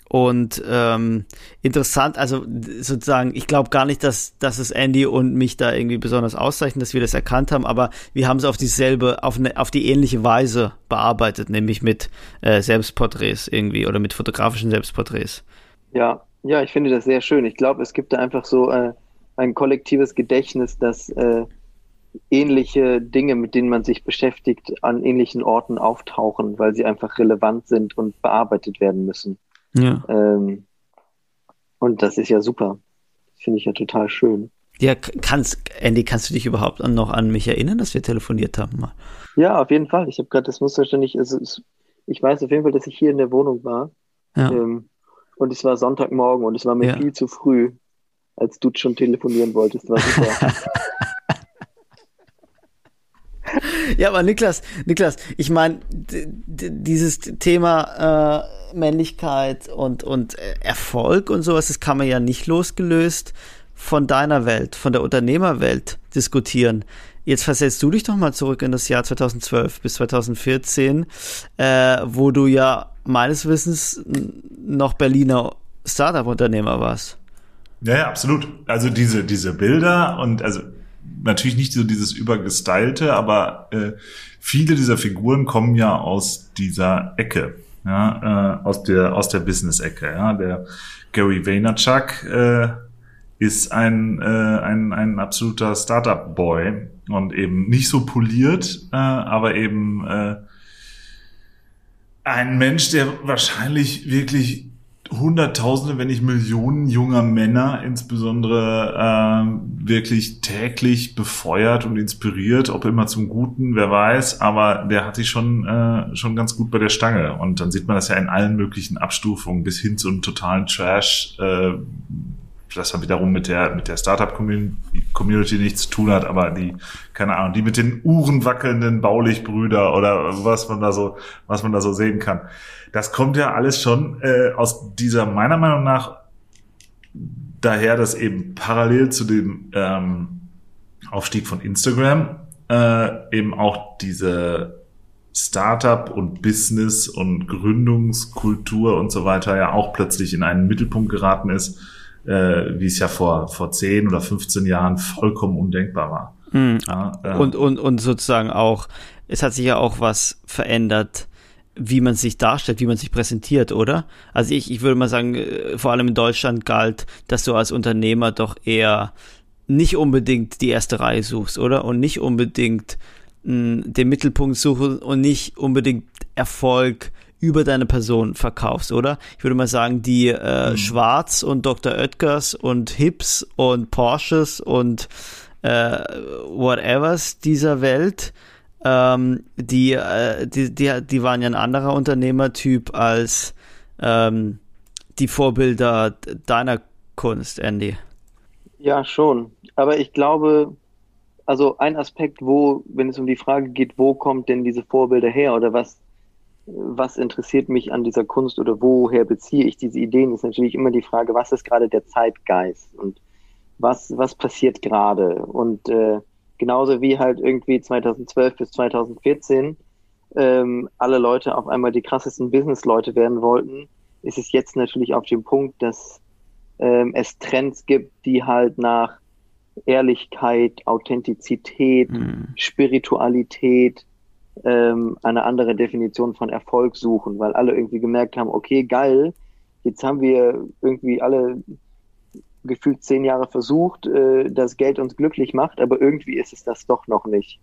und ähm, interessant, also sozusagen, ich glaube gar nicht, dass, dass es Andy und mich da irgendwie besonders auszeichnet, dass wir das erkannt haben, aber wir haben es auf dieselbe, auf, eine, auf die ähnliche Weise bearbeitet, nämlich mit äh, Selbstporträts irgendwie oder mit fotografischen Selbstporträts. Ja, ja, ich finde das sehr schön. Ich glaube, es gibt da einfach so äh, ein kollektives Gedächtnis, dass äh, ähnliche Dinge, mit denen man sich beschäftigt, an ähnlichen Orten auftauchen, weil sie einfach relevant sind und bearbeitet werden müssen. Ja. Ähm, und das ist ja super. Finde ich ja total schön. Ja, kannst, Andy, kannst du dich überhaupt noch an mich erinnern, dass wir telefoniert haben mal? Ja, auf jeden Fall. Ich habe gerade das Musterständig, also ich weiß auf jeden Fall, dass ich hier in der Wohnung war. Ja. Ähm, und es war Sonntagmorgen und es war mir ja. viel zu früh, als du schon telefonieren wolltest. War super. ja, aber Niklas, Niklas, ich meine, dieses Thema äh, Männlichkeit und, und Erfolg und sowas, das kann man ja nicht losgelöst von deiner Welt, von der Unternehmerwelt diskutieren. Jetzt versetzt du dich doch mal zurück in das Jahr 2012 bis 2014, äh, wo du ja meines Wissens noch Berliner Startup-Unternehmer warst. Ja, ja, absolut. Also diese, diese Bilder und also natürlich nicht so dieses übergestylte, aber äh, viele dieser Figuren kommen ja aus dieser Ecke, ja, äh, aus der aus der Business-Ecke. Ja, der Gary Vaynerchuk äh, ist ein, äh, ein ein absoluter Startup-Boy und eben nicht so poliert, äh, aber eben äh, ein Mensch, der wahrscheinlich wirklich Hunderttausende, wenn nicht Millionen junger Männer insbesondere äh, wirklich täglich befeuert und inspiriert, ob immer zum Guten, wer weiß, aber der hat sich schon, äh, schon ganz gut bei der Stange. Und dann sieht man das ja in allen möglichen Abstufungen bis hin zu einem totalen Trash, äh, das dann wiederum mit der, mit der Startup-Community nichts zu tun hat, aber die, keine Ahnung, die mit den Uhren wackelnden Baulichbrüder oder was man da so, was man da so sehen kann. Das kommt ja alles schon äh, aus dieser, meiner Meinung nach, daher, dass eben parallel zu dem ähm, Aufstieg von Instagram äh, eben auch diese Startup und Business und Gründungskultur und so weiter ja auch plötzlich in einen Mittelpunkt geraten ist, äh, wie es ja vor, vor 10 oder 15 Jahren vollkommen undenkbar war. Mhm. Ja, äh, und, und, und sozusagen auch, es hat sich ja auch was verändert wie man sich darstellt, wie man sich präsentiert, oder? Also ich, ich würde mal sagen, äh, vor allem in Deutschland galt, dass du als Unternehmer doch eher nicht unbedingt die erste Reihe suchst, oder? Und nicht unbedingt mh, hm, den Mittelpunkt suchen und nicht unbedingt Erfolg über deine Person verkaufst, oder? Ich würde mal sagen, die äh, mhm. Schwarz und Dr. Oetkers und Hips und Porsches und äh, whatevers dieser Welt ähm, die, äh, die, die, die waren ja ein anderer Unternehmertyp als ähm, die Vorbilder deiner Kunst, Andy. Ja, schon. Aber ich glaube, also ein Aspekt, wo, wenn es um die Frage geht, wo kommt denn diese Vorbilder her oder was, was interessiert mich an dieser Kunst oder woher beziehe ich diese Ideen, ist natürlich immer die Frage, was ist gerade der Zeitgeist und was, was passiert gerade. Und äh, genauso wie halt irgendwie 2012 bis 2014 ähm, alle Leute auf einmal die krassesten Business-Leute werden wollten, ist es jetzt natürlich auf dem Punkt, dass ähm, es Trends gibt, die halt nach Ehrlichkeit, Authentizität, mhm. Spiritualität, ähm, eine andere Definition von Erfolg suchen, weil alle irgendwie gemerkt haben, okay, geil, jetzt haben wir irgendwie alle gefühlt zehn Jahre versucht, äh, dass Geld uns glücklich macht, aber irgendwie ist es das doch noch nicht.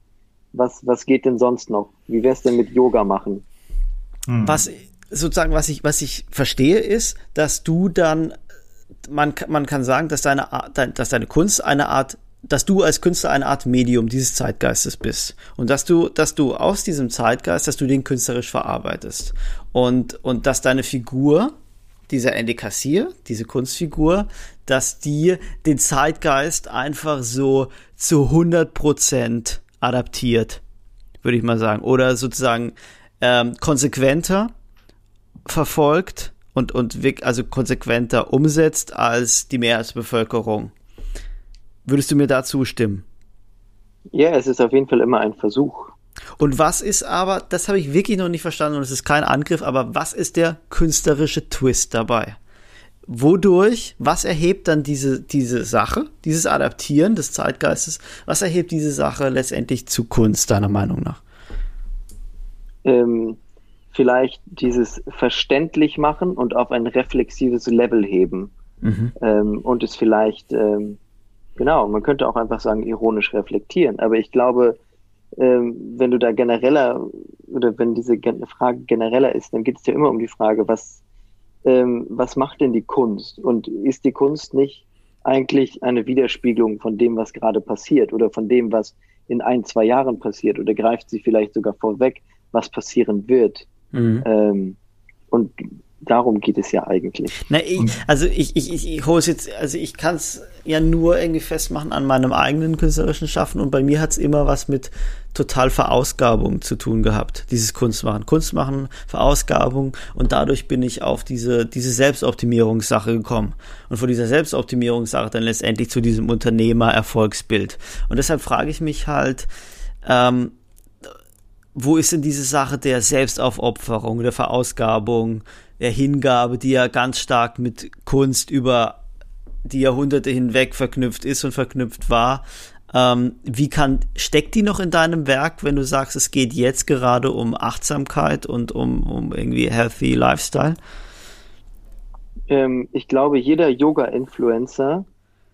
Was, was geht denn sonst noch? Wie wär's denn mit Yoga machen? Hm. Was sozusagen, was ich, was ich verstehe, ist, dass du dann, man, man kann sagen, dass deine, dass deine Kunst eine Art dass du als Künstler eine Art Medium dieses Zeitgeistes bist. Und dass du, dass du aus diesem Zeitgeist, dass du den künstlerisch verarbeitest. Und, und dass deine Figur, dieser Andy Kassier, diese Kunstfigur, dass die den Zeitgeist einfach so zu 100 Prozent adaptiert, würde ich mal sagen, oder sozusagen ähm, konsequenter verfolgt und, und also konsequenter umsetzt als die Mehrheitsbevölkerung. Würdest du mir da zustimmen? Ja, es ist auf jeden Fall immer ein Versuch. Und was ist aber, das habe ich wirklich noch nicht verstanden und es ist kein Angriff, aber was ist der künstlerische Twist dabei? Wodurch, was erhebt dann diese, diese Sache, dieses Adaptieren des Zeitgeistes, was erhebt diese Sache letztendlich zu Kunst, deiner Meinung nach? Ähm, vielleicht dieses verständlich machen und auf ein reflexives Level heben. Mhm. Ähm, und es vielleicht ähm, Genau, man könnte auch einfach sagen, ironisch reflektieren. Aber ich glaube, ähm, wenn du da genereller oder wenn diese Frage genereller ist, dann geht es ja immer um die Frage, was, ähm, was macht denn die Kunst? Und ist die Kunst nicht eigentlich eine Widerspiegelung von dem, was gerade passiert oder von dem, was in ein, zwei Jahren passiert? Oder greift sie vielleicht sogar vorweg, was passieren wird? Mhm. Ähm, und darum geht es ja eigentlich. Na, ich, also ich, ich, ich, ich hole es jetzt, also ich kann es ja nur irgendwie festmachen an meinem eigenen künstlerischen Schaffen und bei mir hat es immer was mit total Verausgabung zu tun gehabt, dieses Kunstmachen. Kunstmachen, Verausgabung und dadurch bin ich auf diese, diese Selbstoptimierungssache gekommen und von dieser Selbstoptimierungssache dann letztendlich zu diesem Unternehmer-Erfolgsbild. Und deshalb frage ich mich halt, ähm, wo ist denn diese Sache der Selbstaufopferung, der Verausgabung, der Hingabe, die ja ganz stark mit Kunst über die Jahrhunderte hinweg verknüpft ist und verknüpft war. Ähm, wie kann, steckt die noch in deinem Werk, wenn du sagst, es geht jetzt gerade um Achtsamkeit und um, um irgendwie healthy Lifestyle? Ähm, ich glaube, jeder Yoga-Influencer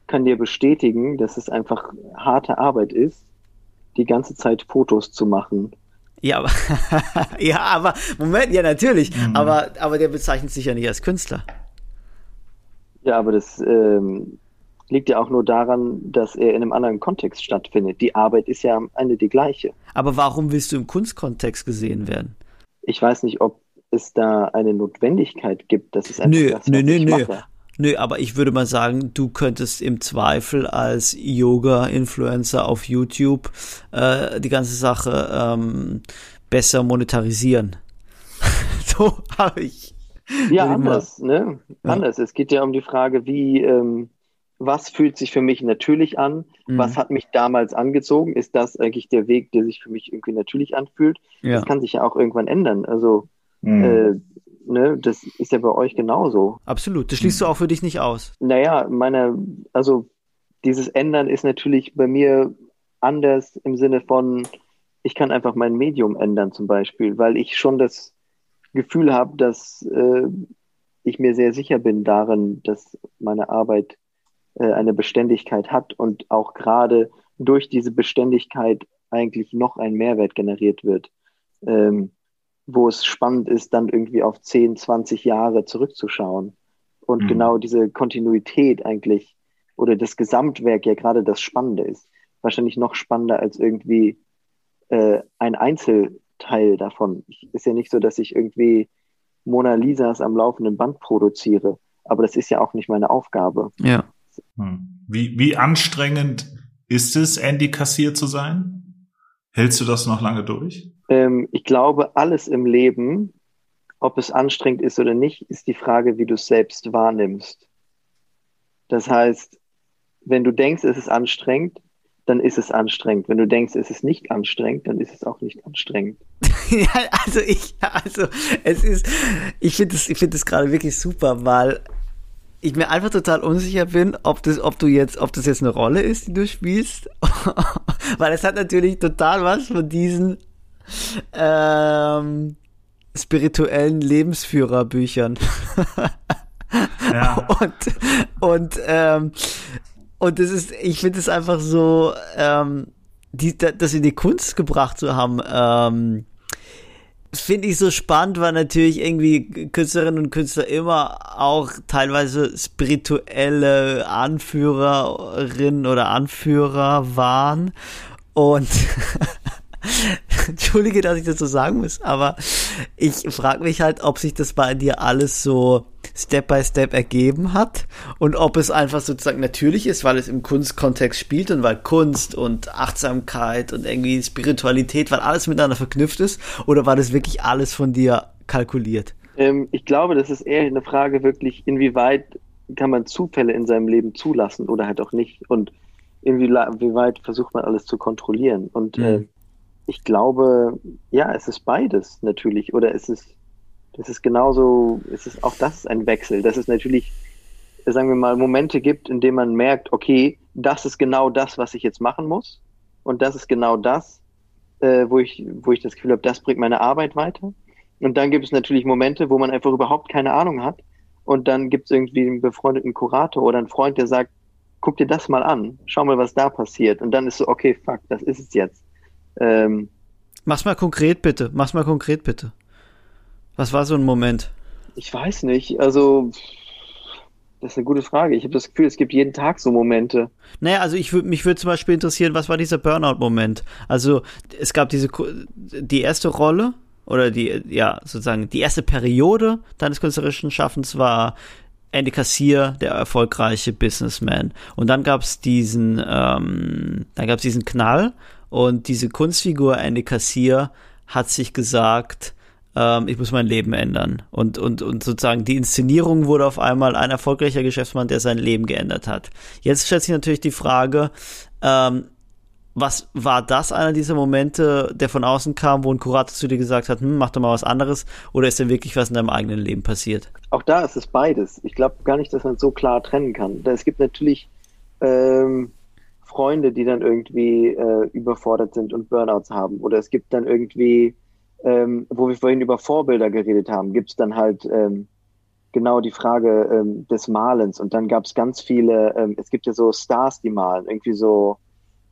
kann dir bestätigen, dass es einfach harte Arbeit ist, die ganze Zeit Fotos zu machen ja, aber, ja, aber, Moment, ja, natürlich. Mhm. Aber, aber der bezeichnet sich ja nicht als Künstler. Ja, aber das ähm, liegt ja auch nur daran, dass er in einem anderen Kontext stattfindet. Die Arbeit ist ja am Ende die gleiche. Aber warum willst du im Kunstkontext gesehen werden? Ich weiß nicht, ob es da eine Notwendigkeit gibt. Das ist einfach nö, das, nö, nö, nö. Nö, aber ich würde mal sagen, du könntest im Zweifel als Yoga-Influencer auf YouTube äh, die ganze Sache ähm, besser monetarisieren. so habe ich. Ja, anders, ne? Ja. Anders. Es geht ja um die Frage, wie, ähm, was fühlt sich für mich natürlich an? Mhm. Was hat mich damals angezogen? Ist das eigentlich der Weg, der sich für mich irgendwie natürlich anfühlt? Ja. Das kann sich ja auch irgendwann ändern. Also mhm. äh, ne, das ist ja bei euch genauso. Absolut. Das schließt du auch für dich nicht aus. Naja, meine, also dieses Ändern ist natürlich bei mir anders im Sinne von, ich kann einfach mein Medium ändern zum Beispiel, weil ich schon das Gefühl habe, dass äh, ich mir sehr sicher bin darin, dass meine Arbeit äh, eine Beständigkeit hat und auch gerade durch diese Beständigkeit eigentlich noch ein Mehrwert generiert wird. Ähm, wo es spannend ist, dann irgendwie auf 10, 20 Jahre zurückzuschauen. Und mhm. genau diese Kontinuität eigentlich oder das Gesamtwerk ja gerade das Spannende ist. Wahrscheinlich noch spannender als irgendwie äh, ein Einzelteil davon. Ich, ist ja nicht so, dass ich irgendwie Mona Lisas am laufenden Band produziere, aber das ist ja auch nicht meine Aufgabe. Ja. Hm. Wie, wie anstrengend ist es, Andy Kassier zu sein? Hältst du das noch lange durch? Ähm, ich glaube, alles im Leben ob es anstrengend ist oder nicht, ist die Frage, wie du es selbst wahrnimmst. Das heißt, wenn du denkst, es ist anstrengend, dann ist es anstrengend. Wenn du denkst, es ist nicht anstrengend, dann ist es auch nicht anstrengend. ja, also ich, also es ist, ich finde es, ich finde es gerade wirklich super, weil ich mir einfach total unsicher bin, ob das, ob du jetzt, ob das jetzt eine Rolle ist, die du spielst, weil es hat natürlich total was von diesen ähm, spirituellen Lebensführerbüchern. ja. Und und ähm, und das ist, ich finde es einfach so, ähm, die, das in die Kunst gebracht zu haben, ähm, finde ich so spannend, weil natürlich irgendwie Künstlerinnen und Künstler immer auch teilweise spirituelle Anführerinnen oder Anführer waren. Und Entschuldige, dass ich das so sagen muss, aber ich frage mich halt, ob sich das bei dir alles so Step by Step ergeben hat und ob es einfach sozusagen natürlich ist, weil es im Kunstkontext spielt und weil Kunst und Achtsamkeit und irgendwie Spiritualität, weil alles miteinander verknüpft ist oder war das wirklich alles von dir kalkuliert? Ähm, ich glaube, das ist eher eine Frage wirklich, inwieweit kann man Zufälle in seinem Leben zulassen oder halt auch nicht und inwieweit versucht man alles zu kontrollieren und mhm. äh, ich glaube, ja, es ist beides natürlich. Oder es ist, das ist genauso, es ist auch das ein Wechsel. Dass es natürlich, sagen wir mal, Momente gibt, in denen man merkt, okay, das ist genau das, was ich jetzt machen muss. Und das ist genau das, äh, wo, ich, wo ich das Gefühl habe, das bringt meine Arbeit weiter. Und dann gibt es natürlich Momente, wo man einfach überhaupt keine Ahnung hat. Und dann gibt es irgendwie einen befreundeten Kurator oder einen Freund, der sagt, guck dir das mal an, schau mal, was da passiert. Und dann ist so, okay, fuck, das ist es jetzt. Ähm, Mach's mal konkret bitte. Mach's mal konkret bitte. Was war so ein Moment? Ich weiß nicht. Also, das ist eine gute Frage. Ich habe das Gefühl, es gibt jeden Tag so Momente. Naja, also ich würde mich würde zum Beispiel interessieren, was war dieser Burnout-Moment? Also es gab diese die erste Rolle oder die ja sozusagen die erste Periode deines künstlerischen Schaffens war Andy Kassier, der erfolgreiche Businessman. Und dann gab es diesen, ähm, dann gab es diesen Knall und diese Kunstfigur Andy Kassier hat sich gesagt, ähm, ich muss mein Leben ändern. Und, und, und sozusagen die Inszenierung wurde auf einmal ein erfolgreicher Geschäftsmann, der sein Leben geändert hat. Jetzt stellt sich natürlich die Frage, ähm, was war das einer dieser Momente, der von außen kam, wo ein Kurator zu dir gesagt hat, hm, mach doch mal was anderes, oder ist denn wirklich was in deinem eigenen Leben passiert? Auch da ist es beides. Ich glaube gar nicht, dass man es so klar trennen kann. Es gibt natürlich ähm, Freunde, die dann irgendwie äh, überfordert sind und Burnouts haben. Oder es gibt dann irgendwie, ähm, wo wir vorhin über Vorbilder geredet haben, gibt es dann halt ähm, genau die Frage ähm, des Malens. Und dann gab es ganz viele, ähm, es gibt ja so Stars, die malen, irgendwie so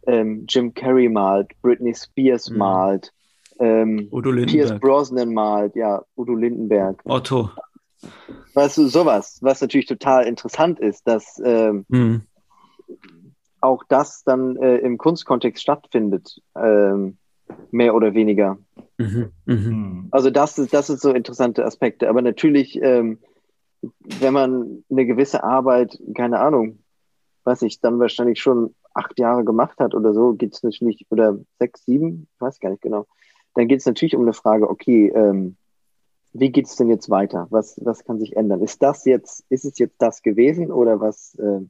ähm, Jim Carrey malt, Britney Spears mhm. malt, ähm, Udo Pierce Brosnan malt, ja, Udo Lindenberg. Otto. Weißt du, sowas, was natürlich total interessant ist, dass ähm, mhm auch das dann äh, im Kunstkontext stattfindet, ähm, mehr oder weniger. Mhm, mh. Hm. Also das ist, das ist so interessante Aspekte. Aber natürlich, ähm, wenn man eine gewisse Arbeit, keine Ahnung, weiß ich, dann wahrscheinlich schon acht Jahre gemacht hat oder so, geht es natürlich, oder sechs, sieben, weiß gar nicht genau, dann geht es natürlich um eine Frage, okay, ähm, wie geht es denn jetzt weiter? Was, was kann sich ändern? Ist das jetzt, ist es jetzt das gewesen oder was, äh,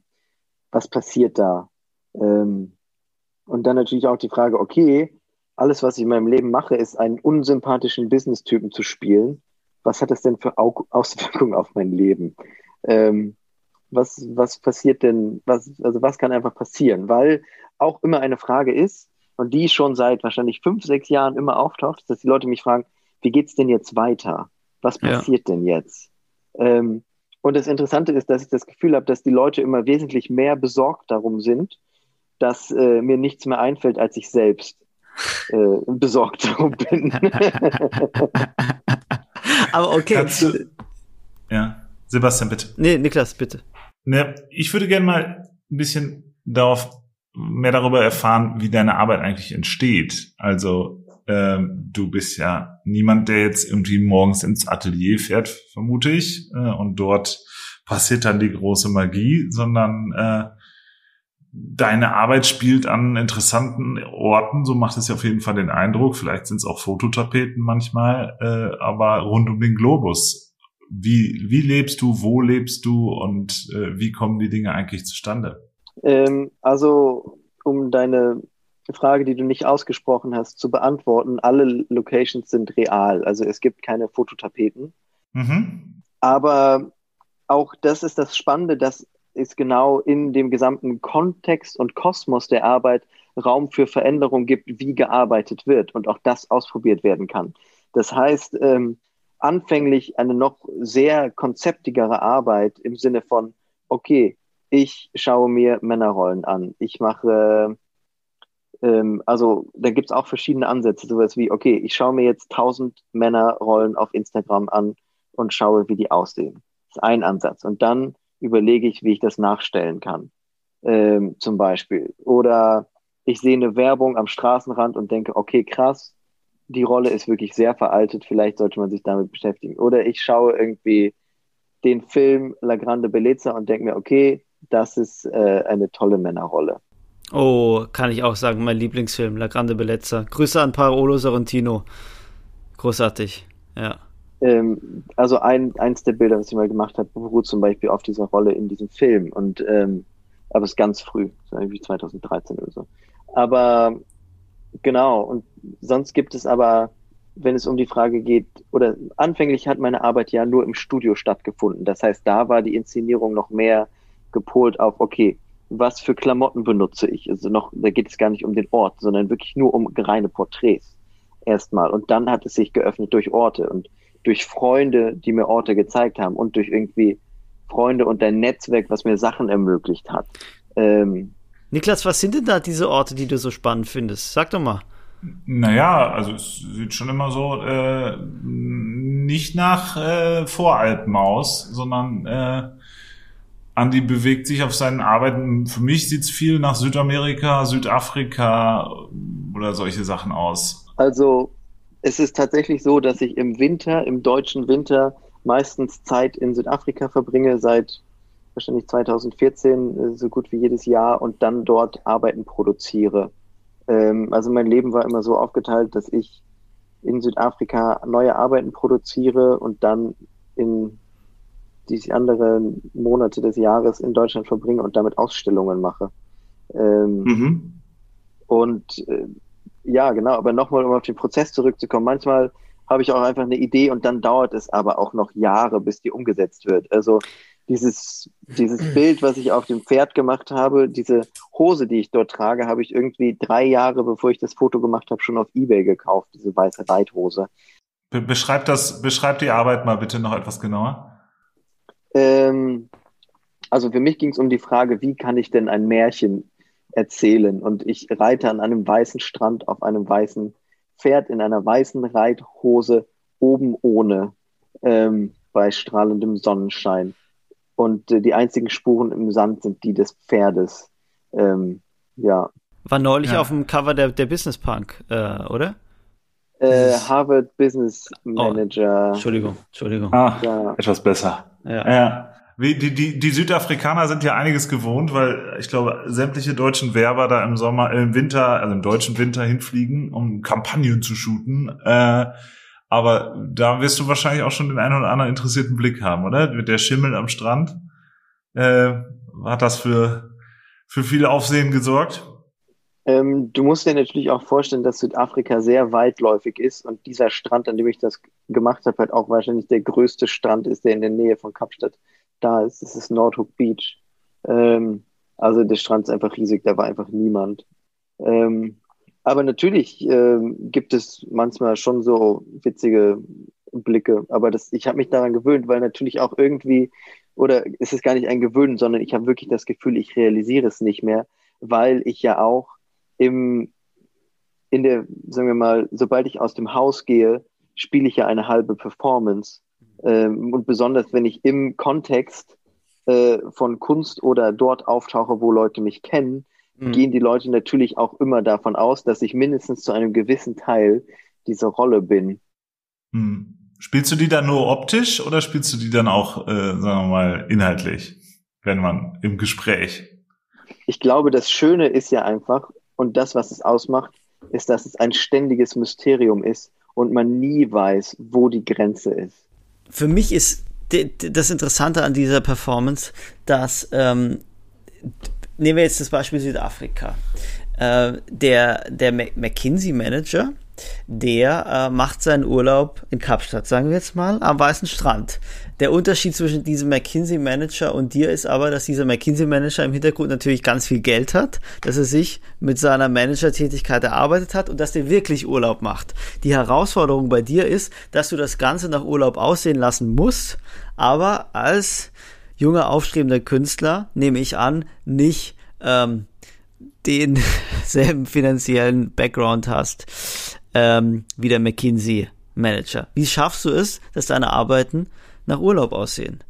was passiert da? Ähm, und dann natürlich auch die Frage, okay, alles, was ich in meinem Leben mache, ist einen unsympathischen Business-Typen zu spielen. Was hat das denn für Au Auswirkungen auf mein Leben? Ähm, was, was passiert denn, was, also was kann einfach passieren? Weil auch immer eine Frage ist, und die schon seit wahrscheinlich fünf, sechs Jahren immer auftaucht, dass die Leute mich fragen, wie geht's denn jetzt weiter? Was passiert ja. denn jetzt? Ähm, und das Interessante ist, dass ich das Gefühl habe, dass die Leute immer wesentlich mehr besorgt darum sind, dass äh, mir nichts mehr einfällt, als ich selbst äh, besorgt darum bin. Aber okay. Du, ja, Sebastian, bitte. Nee, Niklas, bitte. Ne, ich würde gerne mal ein bisschen darauf mehr darüber erfahren, wie deine Arbeit eigentlich entsteht. Also ähm, du bist ja niemand, der jetzt irgendwie morgens ins Atelier fährt, vermute ich, äh, und dort passiert dann die große Magie, sondern äh, deine Arbeit spielt an interessanten Orten, so macht es ja auf jeden Fall den Eindruck. Vielleicht sind es auch Fototapeten manchmal, äh, aber rund um den Globus. Wie, wie lebst du, wo lebst du und äh, wie kommen die Dinge eigentlich zustande? Ähm, also, um deine Frage, die du nicht ausgesprochen hast, zu beantworten, alle Locations sind real. Also es gibt keine Fototapeten. Mhm. Aber auch das ist das Spannende, dass es genau in dem gesamten Kontext und Kosmos der Arbeit Raum für Veränderung gibt, wie gearbeitet wird und auch das ausprobiert werden kann. Das heißt, ähm, anfänglich eine noch sehr konzeptigere Arbeit im Sinne von, okay, ich schaue mir Männerrollen an. Ich mache, ähm, also da gibt es auch verschiedene Ansätze, sowas wie, okay, ich schaue mir jetzt tausend Männerrollen auf Instagram an und schaue, wie die aussehen. Das ist ein Ansatz. Und dann überlege ich, wie ich das nachstellen kann, ähm, zum Beispiel. Oder ich sehe eine Werbung am Straßenrand und denke, okay, krass, die Rolle ist wirklich sehr veraltet, vielleicht sollte man sich damit beschäftigen. Oder ich schaue irgendwie den Film La Grande Bellezza und denke mir, okay, das ist äh, eine tolle Männerrolle. Oh, kann ich auch sagen, mein Lieblingsfilm, La Grande Bellezza. Grüße an Paolo Sorrentino. Großartig, ja. Ähm, also ein, eins der Bilder, was ich mal gemacht habe, beruht zum Beispiel auf dieser Rolle in diesem Film. Und ähm, aber es ist ganz früh, so irgendwie 2013 oder so. Aber genau, und sonst gibt es aber, wenn es um die Frage geht, oder anfänglich hat meine Arbeit ja nur im Studio stattgefunden. Das heißt, da war die Inszenierung noch mehr gepolt auf, okay, was für Klamotten benutze ich? Also noch, da geht es gar nicht um den Ort, sondern wirklich nur um reine Porträts erstmal. Und dann hat es sich geöffnet durch Orte. Und durch Freunde, die mir Orte gezeigt haben und durch irgendwie Freunde und dein Netzwerk, was mir Sachen ermöglicht hat. Ähm, Niklas, was sind denn da diese Orte, die du so spannend findest? Sag doch mal. Naja, also es sieht schon immer so äh, nicht nach äh, Voralpen aus, sondern äh, Andi bewegt sich auf seinen Arbeiten. Für mich sieht's viel nach Südamerika, Südafrika oder solche Sachen aus. Also es ist tatsächlich so, dass ich im Winter, im deutschen Winter, meistens Zeit in Südafrika verbringe, seit wahrscheinlich 2014, äh, so gut wie jedes Jahr, und dann dort Arbeiten produziere. Ähm, also mein Leben war immer so aufgeteilt, dass ich in Südafrika neue Arbeiten produziere und dann in die anderen Monate des Jahres in Deutschland verbringe und damit Ausstellungen mache. Ähm, mhm. Und äh, ja, genau, aber nochmal, um auf den Prozess zurückzukommen, manchmal habe ich auch einfach eine Idee und dann dauert es aber auch noch Jahre, bis die umgesetzt wird. Also dieses, dieses Bild, was ich auf dem Pferd gemacht habe, diese Hose, die ich dort trage, habe ich irgendwie drei Jahre, bevor ich das Foto gemacht habe, schon auf Ebay gekauft, diese weiße Reithose. Be beschreib das, beschreib die Arbeit mal bitte noch etwas genauer. Ähm, also für mich ging es um die Frage, wie kann ich denn ein Märchen erzählen. Und ich reite an einem weißen Strand auf einem weißen Pferd in einer weißen Reithose oben ohne ähm, bei strahlendem Sonnenschein. Und äh, die einzigen Spuren im Sand sind die des Pferdes. Ähm, ja. War neulich ja. auf dem Cover der, der Business Punk, äh, oder? Äh, Harvard Business Manager. Oh, Entschuldigung, Entschuldigung. Ah, ja. etwas besser. Ja. ja. Die, die, die Südafrikaner sind ja einiges gewohnt, weil ich glaube, sämtliche deutschen Werber da im Sommer, äh, im Winter, also im deutschen Winter hinfliegen, um Kampagnen zu shooten. Äh, aber da wirst du wahrscheinlich auch schon den einen oder anderen interessierten Blick haben, oder? Mit der Schimmel am Strand. Äh, hat das für, für viel Aufsehen gesorgt? Ähm, du musst dir natürlich auch vorstellen, dass Südafrika sehr weitläufig ist und dieser Strand, an dem ich das gemacht habe, halt auch wahrscheinlich der größte Strand ist, der in der Nähe von Kapstadt da ist. Das ist Nordhook Beach. Ähm, also der Strand ist einfach riesig, da war einfach niemand. Ähm, aber natürlich ähm, gibt es manchmal schon so witzige Blicke. Aber das, ich habe mich daran gewöhnt, weil natürlich auch irgendwie, oder es ist gar nicht ein Gewöhnen, sondern ich habe wirklich das Gefühl, ich realisiere es nicht mehr, weil ich ja auch im, in der, sagen wir mal, sobald ich aus dem Haus gehe, spiele ich ja eine halbe Performance. Ähm, und besonders, wenn ich im Kontext äh, von Kunst oder dort auftauche, wo Leute mich kennen, mhm. gehen die Leute natürlich auch immer davon aus, dass ich mindestens zu einem gewissen Teil diese Rolle bin. Mhm. Spielst du die dann nur optisch oder spielst du die dann auch, äh, sagen wir mal, inhaltlich, wenn man im Gespräch? ich glaube, das Schöne ist ja einfach, und das, was es ausmacht, ist, dass es ein ständiges Mysterium ist und man nie weiß, wo die Grenze ist. Für mich ist das Interessante an dieser Performance, dass ähm, nehmen wir jetzt das Beispiel Südafrika. Äh, der der McKinsey Manager, der äh, macht seinen Urlaub in Kapstadt, sagen wir jetzt mal, am weißen Strand. Der Unterschied zwischen diesem McKinsey-Manager und dir ist aber, dass dieser McKinsey-Manager im Hintergrund natürlich ganz viel Geld hat, dass er sich mit seiner Manager-Tätigkeit erarbeitet hat und dass der wirklich Urlaub macht. Die Herausforderung bei dir ist, dass du das Ganze nach Urlaub aussehen lassen musst, aber als junger aufstrebender Künstler, nehme ich an, nicht ähm, denselben finanziellen Background hast ähm, wie der McKinsey Manager. Wie schaffst du es, dass deine Arbeiten nach Urlaub aussehen?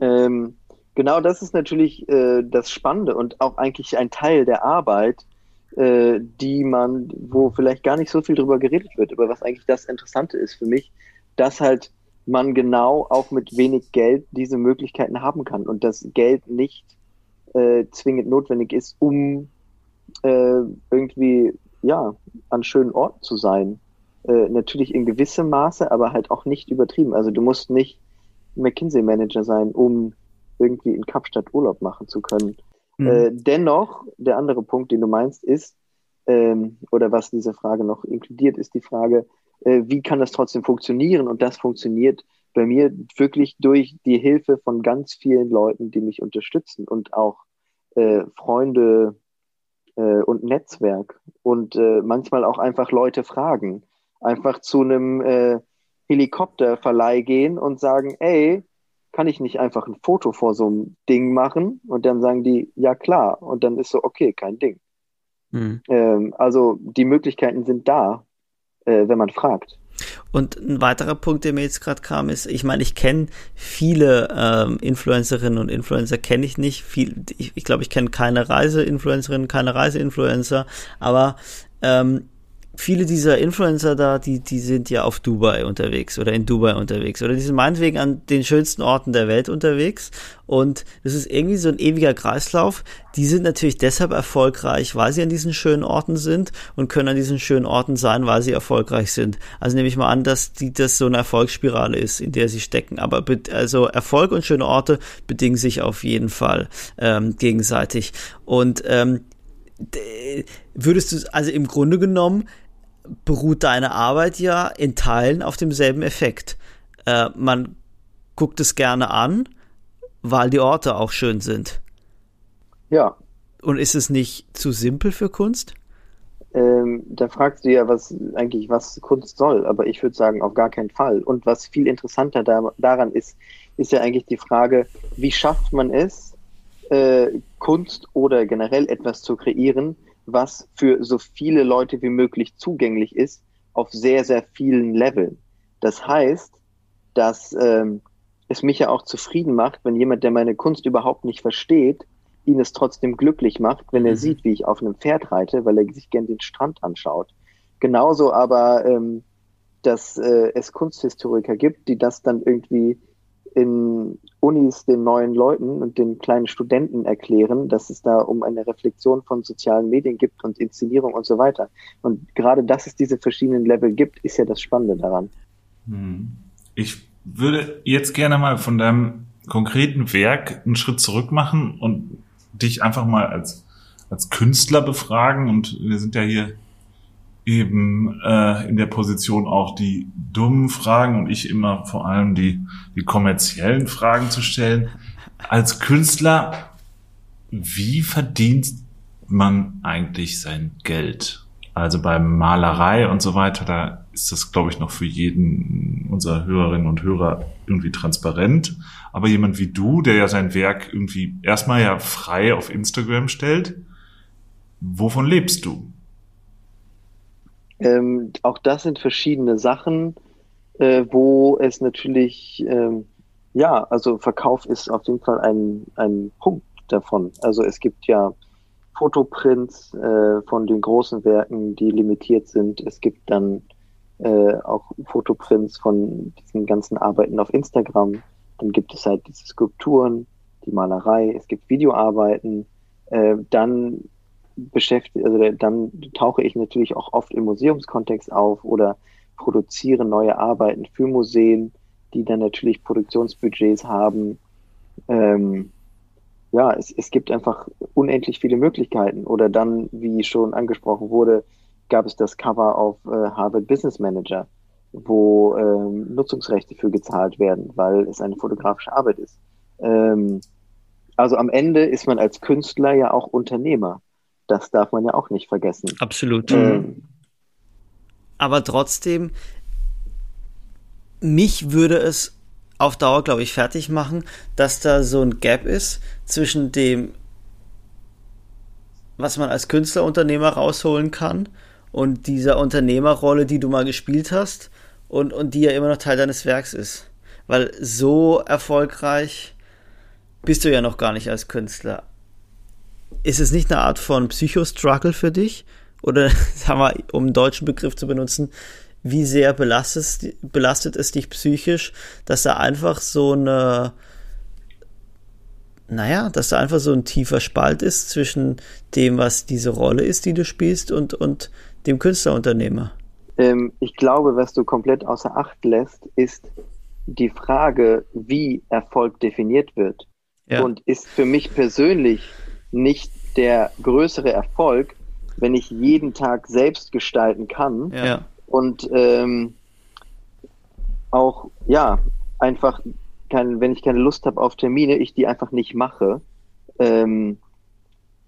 Ähm, genau das ist natürlich äh, das Spannende und auch eigentlich ein Teil der Arbeit, äh, die man, wo vielleicht gar nicht so viel drüber geredet wird, aber was eigentlich das Interessante ist für mich, dass halt man genau auch mit wenig Geld diese Möglichkeiten haben kann und das Geld nicht äh, zwingend notwendig ist, um äh, irgendwie ja an schönen Orten zu sein. Äh, natürlich in gewissem Maße, aber halt auch nicht übertrieben. Also du musst nicht McKinsey-Manager sein, um irgendwie in Kapstadt Urlaub machen zu können. Mhm. Äh, dennoch, der andere Punkt, den du meinst, ist, ähm, oder was diese Frage noch inkludiert, ist die Frage, äh, wie kann das trotzdem funktionieren? Und das funktioniert bei mir wirklich durch die Hilfe von ganz vielen Leuten, die mich unterstützen und auch äh, Freunde äh, und Netzwerk und äh, manchmal auch einfach Leute fragen. Einfach zu einem äh, Helikopterverleih gehen und sagen, ey, kann ich nicht einfach ein Foto vor so einem Ding machen? Und dann sagen die, ja klar. Und dann ist so, okay, kein Ding. Mhm. Ähm, also die Möglichkeiten sind da, äh, wenn man fragt. Und ein weiterer Punkt, der mir jetzt gerade kam, ist, ich meine, ich kenne viele ähm, Influencerinnen und Influencer, kenne ich nicht. Viel, ich, ich glaube, ich kenne keine Reiseinfluencerinnen, keine Reiseinfluencer, aber ähm, viele dieser Influencer da, die, die sind ja auf Dubai unterwegs oder in Dubai unterwegs oder die sind meinetwegen an den schönsten Orten der Welt unterwegs und das ist irgendwie so ein ewiger Kreislauf. Die sind natürlich deshalb erfolgreich, weil sie an diesen schönen Orten sind und können an diesen schönen Orten sein, weil sie erfolgreich sind. Also nehme ich mal an, dass die, das so eine Erfolgsspirale ist, in der sie stecken. Aber also Erfolg und schöne Orte bedingen sich auf jeden Fall ähm, gegenseitig. Und ähm, würdest du, also im Grunde genommen, beruht deine Arbeit ja in Teilen auf demselben Effekt. Äh, man guckt es gerne an, weil die Orte auch schön sind. Ja. Und ist es nicht zu simpel für Kunst? Ähm, da fragst du ja, was eigentlich was Kunst soll, aber ich würde sagen, auf gar keinen Fall. Und was viel interessanter da, daran ist, ist ja eigentlich die Frage, wie schafft man es, äh, Kunst oder generell etwas zu kreieren, was für so viele Leute wie möglich zugänglich ist, auf sehr, sehr vielen Leveln. Das heißt, dass ähm, es mich ja auch zufrieden macht, wenn jemand, der meine Kunst überhaupt nicht versteht, ihn es trotzdem glücklich macht, wenn er mhm. sieht, wie ich auf einem Pferd reite, weil er sich gern den Strand anschaut. Genauso aber, ähm, dass äh, es Kunsthistoriker gibt, die das dann irgendwie in Unis den neuen Leuten und den kleinen Studenten erklären, dass es da um eine Reflexion von sozialen Medien gibt und Inszenierung und so weiter. Und gerade, dass es diese verschiedenen Level gibt, ist ja das Spannende daran. Hm. Ich würde jetzt gerne mal von deinem konkreten Werk einen Schritt zurück machen und dich einfach mal als, als Künstler befragen. Und wir sind ja hier eben äh, in der Position auch die dummen Fragen und ich immer vor allem die, die kommerziellen Fragen zu stellen. Als Künstler, wie verdient man eigentlich sein Geld? Also beim Malerei und so weiter, da ist das, glaube ich, noch für jeden unserer Hörerinnen und Hörer irgendwie transparent. Aber jemand wie du, der ja sein Werk irgendwie erstmal ja frei auf Instagram stellt, wovon lebst du? Ähm, auch das sind verschiedene Sachen, äh, wo es natürlich, ähm, ja, also Verkauf ist auf jeden Fall ein, ein Punkt davon. Also es gibt ja Fotoprints äh, von den großen Werken, die limitiert sind. Es gibt dann äh, auch Fotoprints von diesen ganzen Arbeiten auf Instagram. Dann gibt es halt diese Skulpturen, die Malerei, es gibt Videoarbeiten, äh, dann beschäftige, also dann tauche ich natürlich auch oft im Museumskontext auf oder produziere neue Arbeiten für Museen, die dann natürlich Produktionsbudgets haben. Ähm, ja, es, es gibt einfach unendlich viele Möglichkeiten. Oder dann, wie schon angesprochen wurde, gab es das Cover auf äh, Harvard Business Manager, wo ähm, Nutzungsrechte für gezahlt werden, weil es eine fotografische Arbeit ist. Ähm, also am Ende ist man als Künstler ja auch Unternehmer. Das darf man ja auch nicht vergessen. Absolut. Ähm, Aber trotzdem, mich würde es auf Dauer, glaube ich, fertig machen, dass da so ein Gap ist zwischen dem, was man als Künstlerunternehmer rausholen kann und dieser Unternehmerrolle, die du mal gespielt hast und, und die ja immer noch Teil deines Werks ist. Weil so erfolgreich bist du ja noch gar nicht als Künstler. Ist es nicht eine Art von Psychostruggle für dich? Oder, sagen wir, um einen deutschen Begriff zu benutzen, wie sehr belastet, belastet es dich psychisch, dass da einfach so eine, naja, dass da einfach so ein tiefer Spalt ist zwischen dem, was diese Rolle ist, die du spielst, und, und dem Künstlerunternehmer? Ähm, ich glaube, was du komplett außer Acht lässt, ist die Frage, wie Erfolg definiert wird. Ja. Und ist für mich persönlich nicht der größere Erfolg, wenn ich jeden Tag selbst gestalten kann, ja und ähm, auch, ja, einfach, kein, wenn ich keine Lust habe auf Termine, ich die einfach nicht mache, ähm,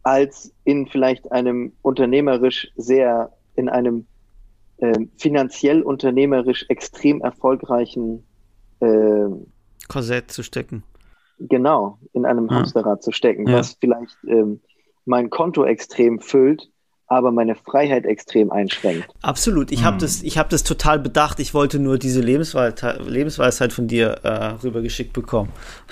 als in vielleicht einem unternehmerisch sehr, in einem äh, finanziell unternehmerisch extrem erfolgreichen äh, Korsett zu stecken. Genau, in einem ja. Hamsterrad zu stecken, ja. was vielleicht ähm, mein Konto extrem füllt, aber meine Freiheit extrem einschränkt. Absolut. Ich hm. habe das, ich habe das total bedacht. Ich wollte nur diese Lebensweisheit, Lebensweisheit von dir äh, rübergeschickt bekommen.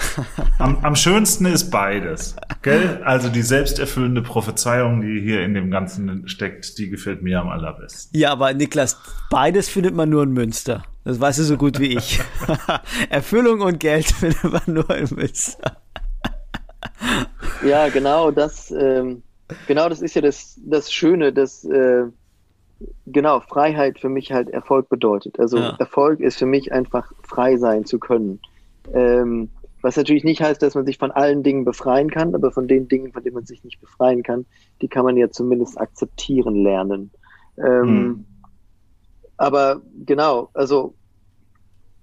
am, am schönsten ist beides, gell? Also die selbsterfüllende Prophezeiung, die hier in dem Ganzen steckt, die gefällt mir am allerbesten. Ja, aber Niklas, beides findet man nur in Münster. Das weißt du so gut wie ich. Erfüllung und Geld findet man nur in Münster. ja, genau. Das. Ähm Genau, das ist ja das, das Schöne, dass äh, genau Freiheit für mich halt Erfolg bedeutet. Also ja. Erfolg ist für mich einfach frei sein zu können. Ähm, was natürlich nicht heißt, dass man sich von allen Dingen befreien kann, aber von den Dingen, von denen man sich nicht befreien kann, die kann man ja zumindest akzeptieren lernen. Ähm, hm. Aber genau, also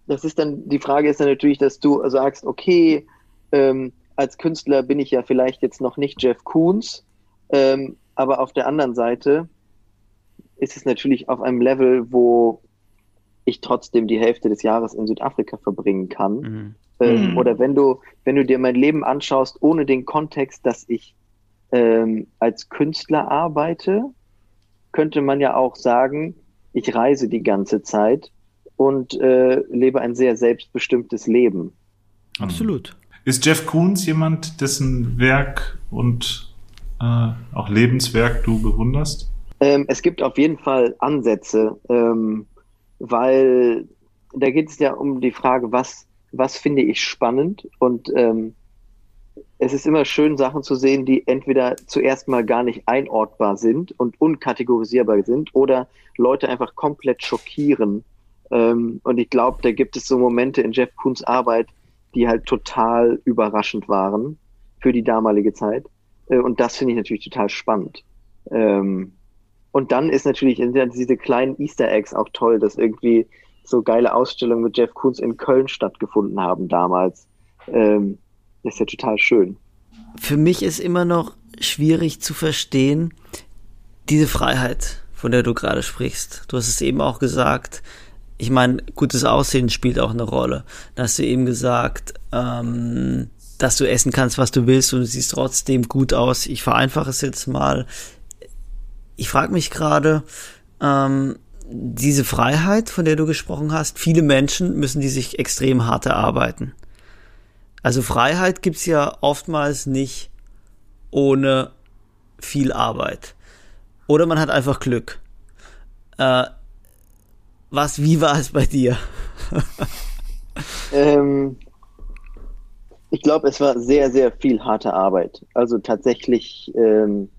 das ist dann, die Frage ist dann natürlich, dass du sagst, okay, ähm, als Künstler bin ich ja vielleicht jetzt noch nicht Jeff Koons, ähm, aber auf der anderen Seite ist es natürlich auf einem Level, wo ich trotzdem die Hälfte des Jahres in Südafrika verbringen kann. Mhm. Ähm, mhm. Oder wenn du, wenn du dir mein Leben anschaust, ohne den Kontext, dass ich ähm, als Künstler arbeite, könnte man ja auch sagen, ich reise die ganze Zeit und äh, lebe ein sehr selbstbestimmtes Leben. Absolut. Ist Jeff Koons jemand, dessen Werk und äh, auch Lebenswerk du bewunderst? Ähm, es gibt auf jeden Fall Ansätze, ähm, weil da geht es ja um die Frage, was, was finde ich spannend und ähm, es ist immer schön, Sachen zu sehen, die entweder zuerst mal gar nicht einordbar sind und unkategorisierbar sind oder Leute einfach komplett schockieren. Ähm, und ich glaube, da gibt es so Momente in Jeff Koons Arbeit, die halt total überraschend waren für die damalige Zeit. Äh, und das finde ich natürlich total spannend. Ähm, und dann ist natürlich diese kleinen Easter Eggs auch toll, dass irgendwie so geile Ausstellungen mit Jeff Koons in Köln stattgefunden haben damals. Ähm, das ist ja total schön. Für mich ist immer noch schwierig zu verstehen, diese Freiheit, von der du gerade sprichst. Du hast es eben auch gesagt. Ich meine, gutes Aussehen spielt auch eine Rolle. Da hast du eben gesagt, ähm, dass du essen kannst, was du willst und du siehst trotzdem gut aus. Ich vereinfache es jetzt mal. Ich frage mich gerade, ähm, diese Freiheit, von der du gesprochen hast, viele Menschen müssen die sich extrem hart erarbeiten. Also Freiheit gibt's ja oftmals nicht ohne viel Arbeit. Oder man hat einfach Glück. Äh, was, wie war es bei dir? ähm, Ich glaube, es war sehr, sehr viel harte Arbeit. Also tatsächlich, ähm,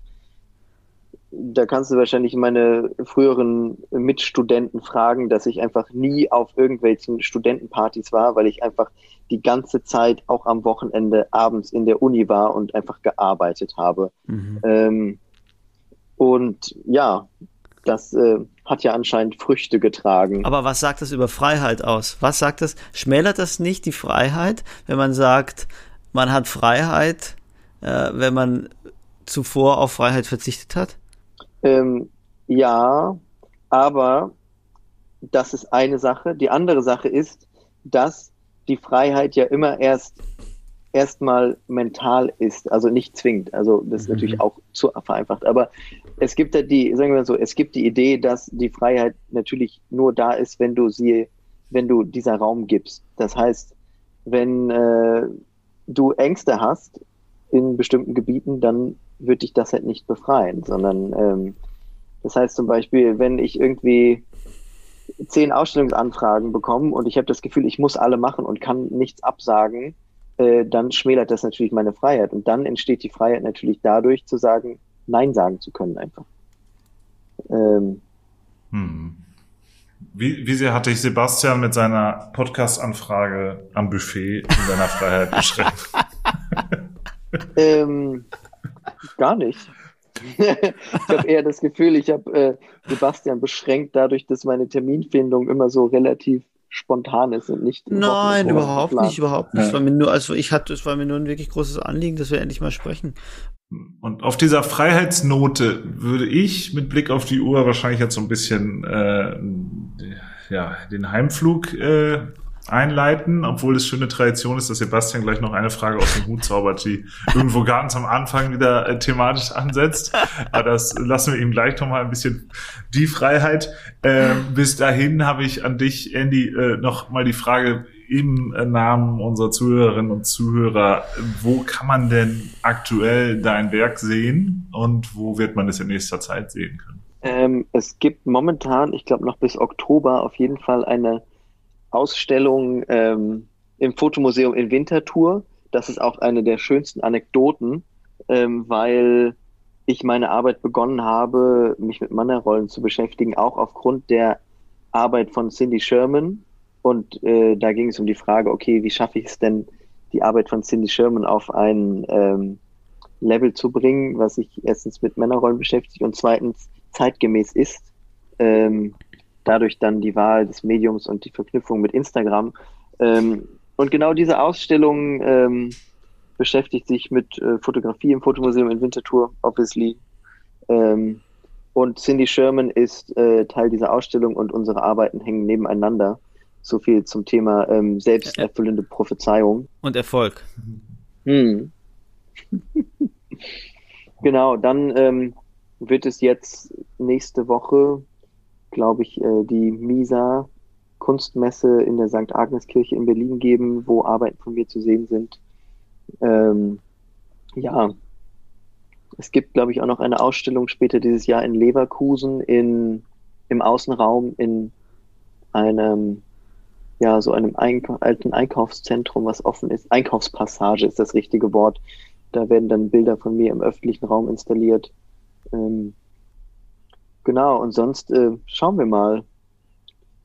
da kannst du wahrscheinlich meine früheren Mitstudenten fragen, dass ich einfach nie auf irgendwelchen Studentenpartys war, weil ich einfach die ganze Zeit auch am Wochenende abends in der Uni war und einfach gearbeitet habe. Mhm. Ähm, und ja, das äh, hat ja anscheinend Früchte getragen. Aber was sagt das über Freiheit aus? Was sagt das? Schmälert das nicht die Freiheit, wenn man sagt, man hat Freiheit, äh, wenn man zuvor auf Freiheit verzichtet hat? Ähm, ja, aber das ist eine Sache. Die andere Sache ist, dass die Freiheit ja immer erst erstmal mental ist, also nicht zwingend. Also das ist mhm. natürlich auch zu vereinfacht. Aber es gibt ja die, sagen wir mal so, es gibt die Idee, dass die Freiheit natürlich nur da ist, wenn du sie, wenn du dieser Raum gibst. Das heißt, wenn äh, du Ängste hast in bestimmten Gebieten, dann wird dich das halt nicht befreien, sondern ähm, das heißt zum Beispiel, wenn ich irgendwie zehn Ausstellungsanfragen bekomme und ich habe das Gefühl, ich muss alle machen und kann nichts absagen, äh, dann schmälert das natürlich meine Freiheit. Und dann entsteht die Freiheit natürlich dadurch zu sagen, Nein sagen zu können einfach. Ähm, hm. Wie, wie sehr hatte ich Sebastian mit seiner Podcast-Anfrage am Buffet in seiner Freiheit beschränkt? ähm, gar nicht. ich habe eher das Gefühl, ich habe äh, Sebastian beschränkt dadurch, dass meine Terminfindung immer so relativ spontan ist und nicht. Nein, überhaupt nicht, überhaupt nicht. Ja. Es war mir nur, also ich hatte, es war mir nur ein wirklich großes Anliegen, dass wir endlich mal sprechen. Und auf dieser Freiheitsnote würde ich mit Blick auf die Uhr wahrscheinlich jetzt so ein bisschen äh, ja, den Heimflug äh, einleiten, obwohl es schöne Tradition ist, dass Sebastian gleich noch eine Frage aus dem Hut zaubert, die irgendwo ganz am Anfang wieder äh, thematisch ansetzt. Aber das lassen wir ihm gleich noch mal ein bisschen die Freiheit. Ähm, bis dahin habe ich an dich, Andy, äh, noch die Frage im Namen unserer Zuhörerinnen und Zuhörer, wo kann man denn aktuell dein Werk sehen und wo wird man es in nächster Zeit sehen können? Ähm, es gibt momentan, ich glaube noch bis Oktober auf jeden Fall eine Ausstellung ähm, im Fotomuseum in Winterthur. Das ist auch eine der schönsten Anekdoten, ähm, weil ich meine Arbeit begonnen habe, mich mit Mannerrollen zu beschäftigen, auch aufgrund der Arbeit von Cindy Sherman. Und äh, da ging es um die Frage, okay, wie schaffe ich es denn, die Arbeit von Cindy Sherman auf ein ähm, Level zu bringen, was sich erstens mit Männerrollen beschäftigt und zweitens zeitgemäß ist. Ähm, dadurch dann die Wahl des Mediums und die Verknüpfung mit Instagram. Ähm, und genau diese Ausstellung ähm, beschäftigt sich mit äh, Fotografie im Fotomuseum in Winterthur, obviously. Ähm, und Cindy Sherman ist äh, Teil dieser Ausstellung und unsere Arbeiten hängen nebeneinander. So viel zum Thema ähm, selbsterfüllende Prophezeiung. Und Erfolg. Hm. genau, dann ähm, wird es jetzt nächste Woche glaube ich, äh, die Misa Kunstmesse in der St. Agnes-Kirche in Berlin geben, wo Arbeiten von mir zu sehen sind. Ähm, ja, es gibt, glaube ich, auch noch eine Ausstellung später dieses Jahr in Leverkusen in, im Außenraum in einem, ja, so einem Eink alten Einkaufszentrum, was offen ist. Einkaufspassage ist das richtige Wort. Da werden dann Bilder von mir im öffentlichen Raum installiert. Ähm, Genau, und sonst äh, schauen wir mal.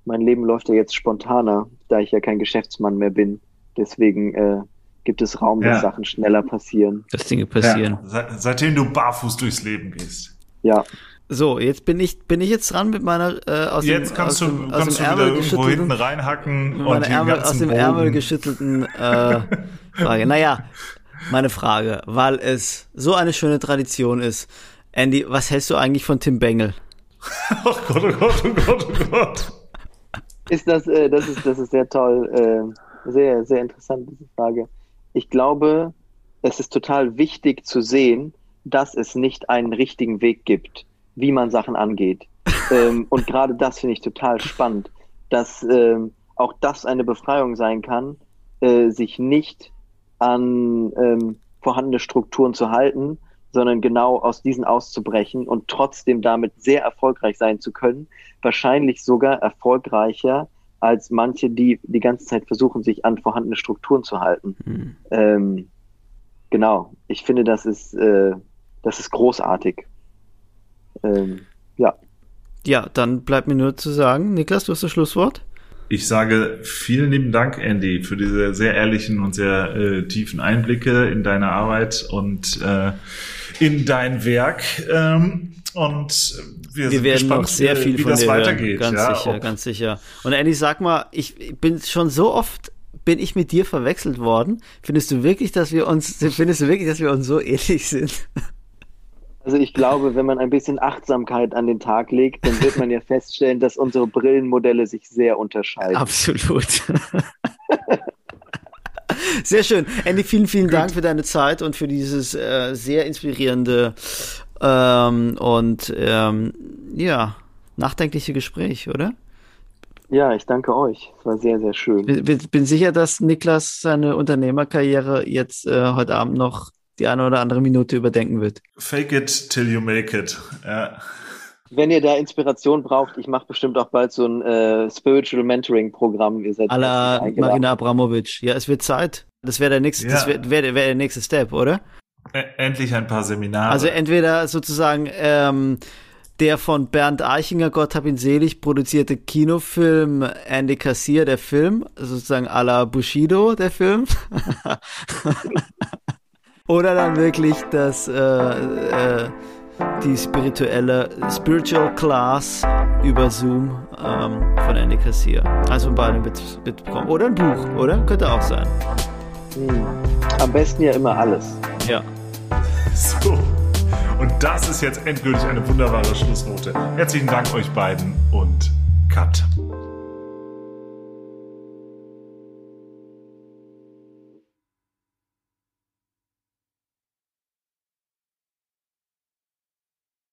Mein Leben läuft ja jetzt spontaner, da ich ja kein Geschäftsmann mehr bin. Deswegen äh, gibt es Raum, dass Sachen schneller passieren. Dass Dinge passieren. Ja, seitdem du barfuß durchs Leben gehst. Ja. So, jetzt bin ich bin ich jetzt dran mit meiner äh, aus jetzt dem, kannst aus du, dem, kannst aus du wieder irgendwo hinten reinhacken und Ärmel, aus dem Bogen. Ärmel geschüttelten äh, Frage. Naja, meine Frage, weil es so eine schöne Tradition ist. Andy, was hältst du eigentlich von Tim Bengel? oh Gott, oh Gott, oh Gott, oh Gott. Ist das, äh, das ist, das ist sehr toll, äh, sehr, sehr interessant, diese Frage. Ich glaube, es ist total wichtig zu sehen, dass es nicht einen richtigen Weg gibt, wie man Sachen angeht. ähm, und gerade das finde ich total spannend, dass ähm, auch das eine Befreiung sein kann, äh, sich nicht an ähm, vorhandene Strukturen zu halten, sondern genau aus diesen auszubrechen und trotzdem damit sehr erfolgreich sein zu können, wahrscheinlich sogar erfolgreicher als manche, die die ganze Zeit versuchen, sich an vorhandene Strukturen zu halten. Mhm. Ähm, genau, ich finde, das ist, äh, das ist großartig. Ähm, ja. Ja, dann bleibt mir nur zu sagen, Niklas, du hast das Schlusswort. Ich sage vielen lieben Dank, Andy, für diese sehr ehrlichen und sehr äh, tiefen Einblicke in deine Arbeit und äh, in dein Werk. Ähm, und wir, wir werden gespannt, noch sehr viel wie von das dir weitergeht. Ganz ja, sicher, ob. ganz sicher. Und Andy, sag mal, ich bin schon so oft bin ich mit dir verwechselt worden. Findest du wirklich, dass wir uns, findest du wirklich, dass wir uns so ähnlich sind? Also ich glaube, wenn man ein bisschen Achtsamkeit an den Tag legt, dann wird man ja feststellen, dass unsere Brillenmodelle sich sehr unterscheiden. Absolut. Sehr schön. Andy, vielen, vielen Gut. Dank für deine Zeit und für dieses äh, sehr inspirierende ähm, und ähm, ja, nachdenkliche Gespräch, oder? Ja, ich danke euch. Es war sehr, sehr schön. Ich bin sicher, dass Niklas seine Unternehmerkarriere jetzt äh, heute Abend noch die eine oder andere Minute überdenken wird. Fake it till you make it. Ja. Wenn ihr da Inspiration braucht, ich mache bestimmt auch bald so ein äh, Spiritual Mentoring Programm. Ihr seid Alla Marina Abramovic. Ja, es wird Zeit. Das wäre der nächste, ja. das wäre wär, wär der nächste Step, oder? Endlich ein paar Seminare. Also entweder sozusagen ähm, der von Bernd Eichinger, Gott hab ihn selig, produzierte Kinofilm Andy Kassier, der Film, sozusagen à la Bushido, der Film. Oder dann wirklich das, äh, äh, die spirituelle Spiritual Class über Zoom ähm, von Andy Kassier. Also beide mitbekommen. Oder ein Buch, oder? Könnte auch sein. Hm. Am besten ja immer alles. Ja. So. Und das ist jetzt endgültig eine wunderbare Schlussnote. Herzlichen Dank euch beiden und Cut.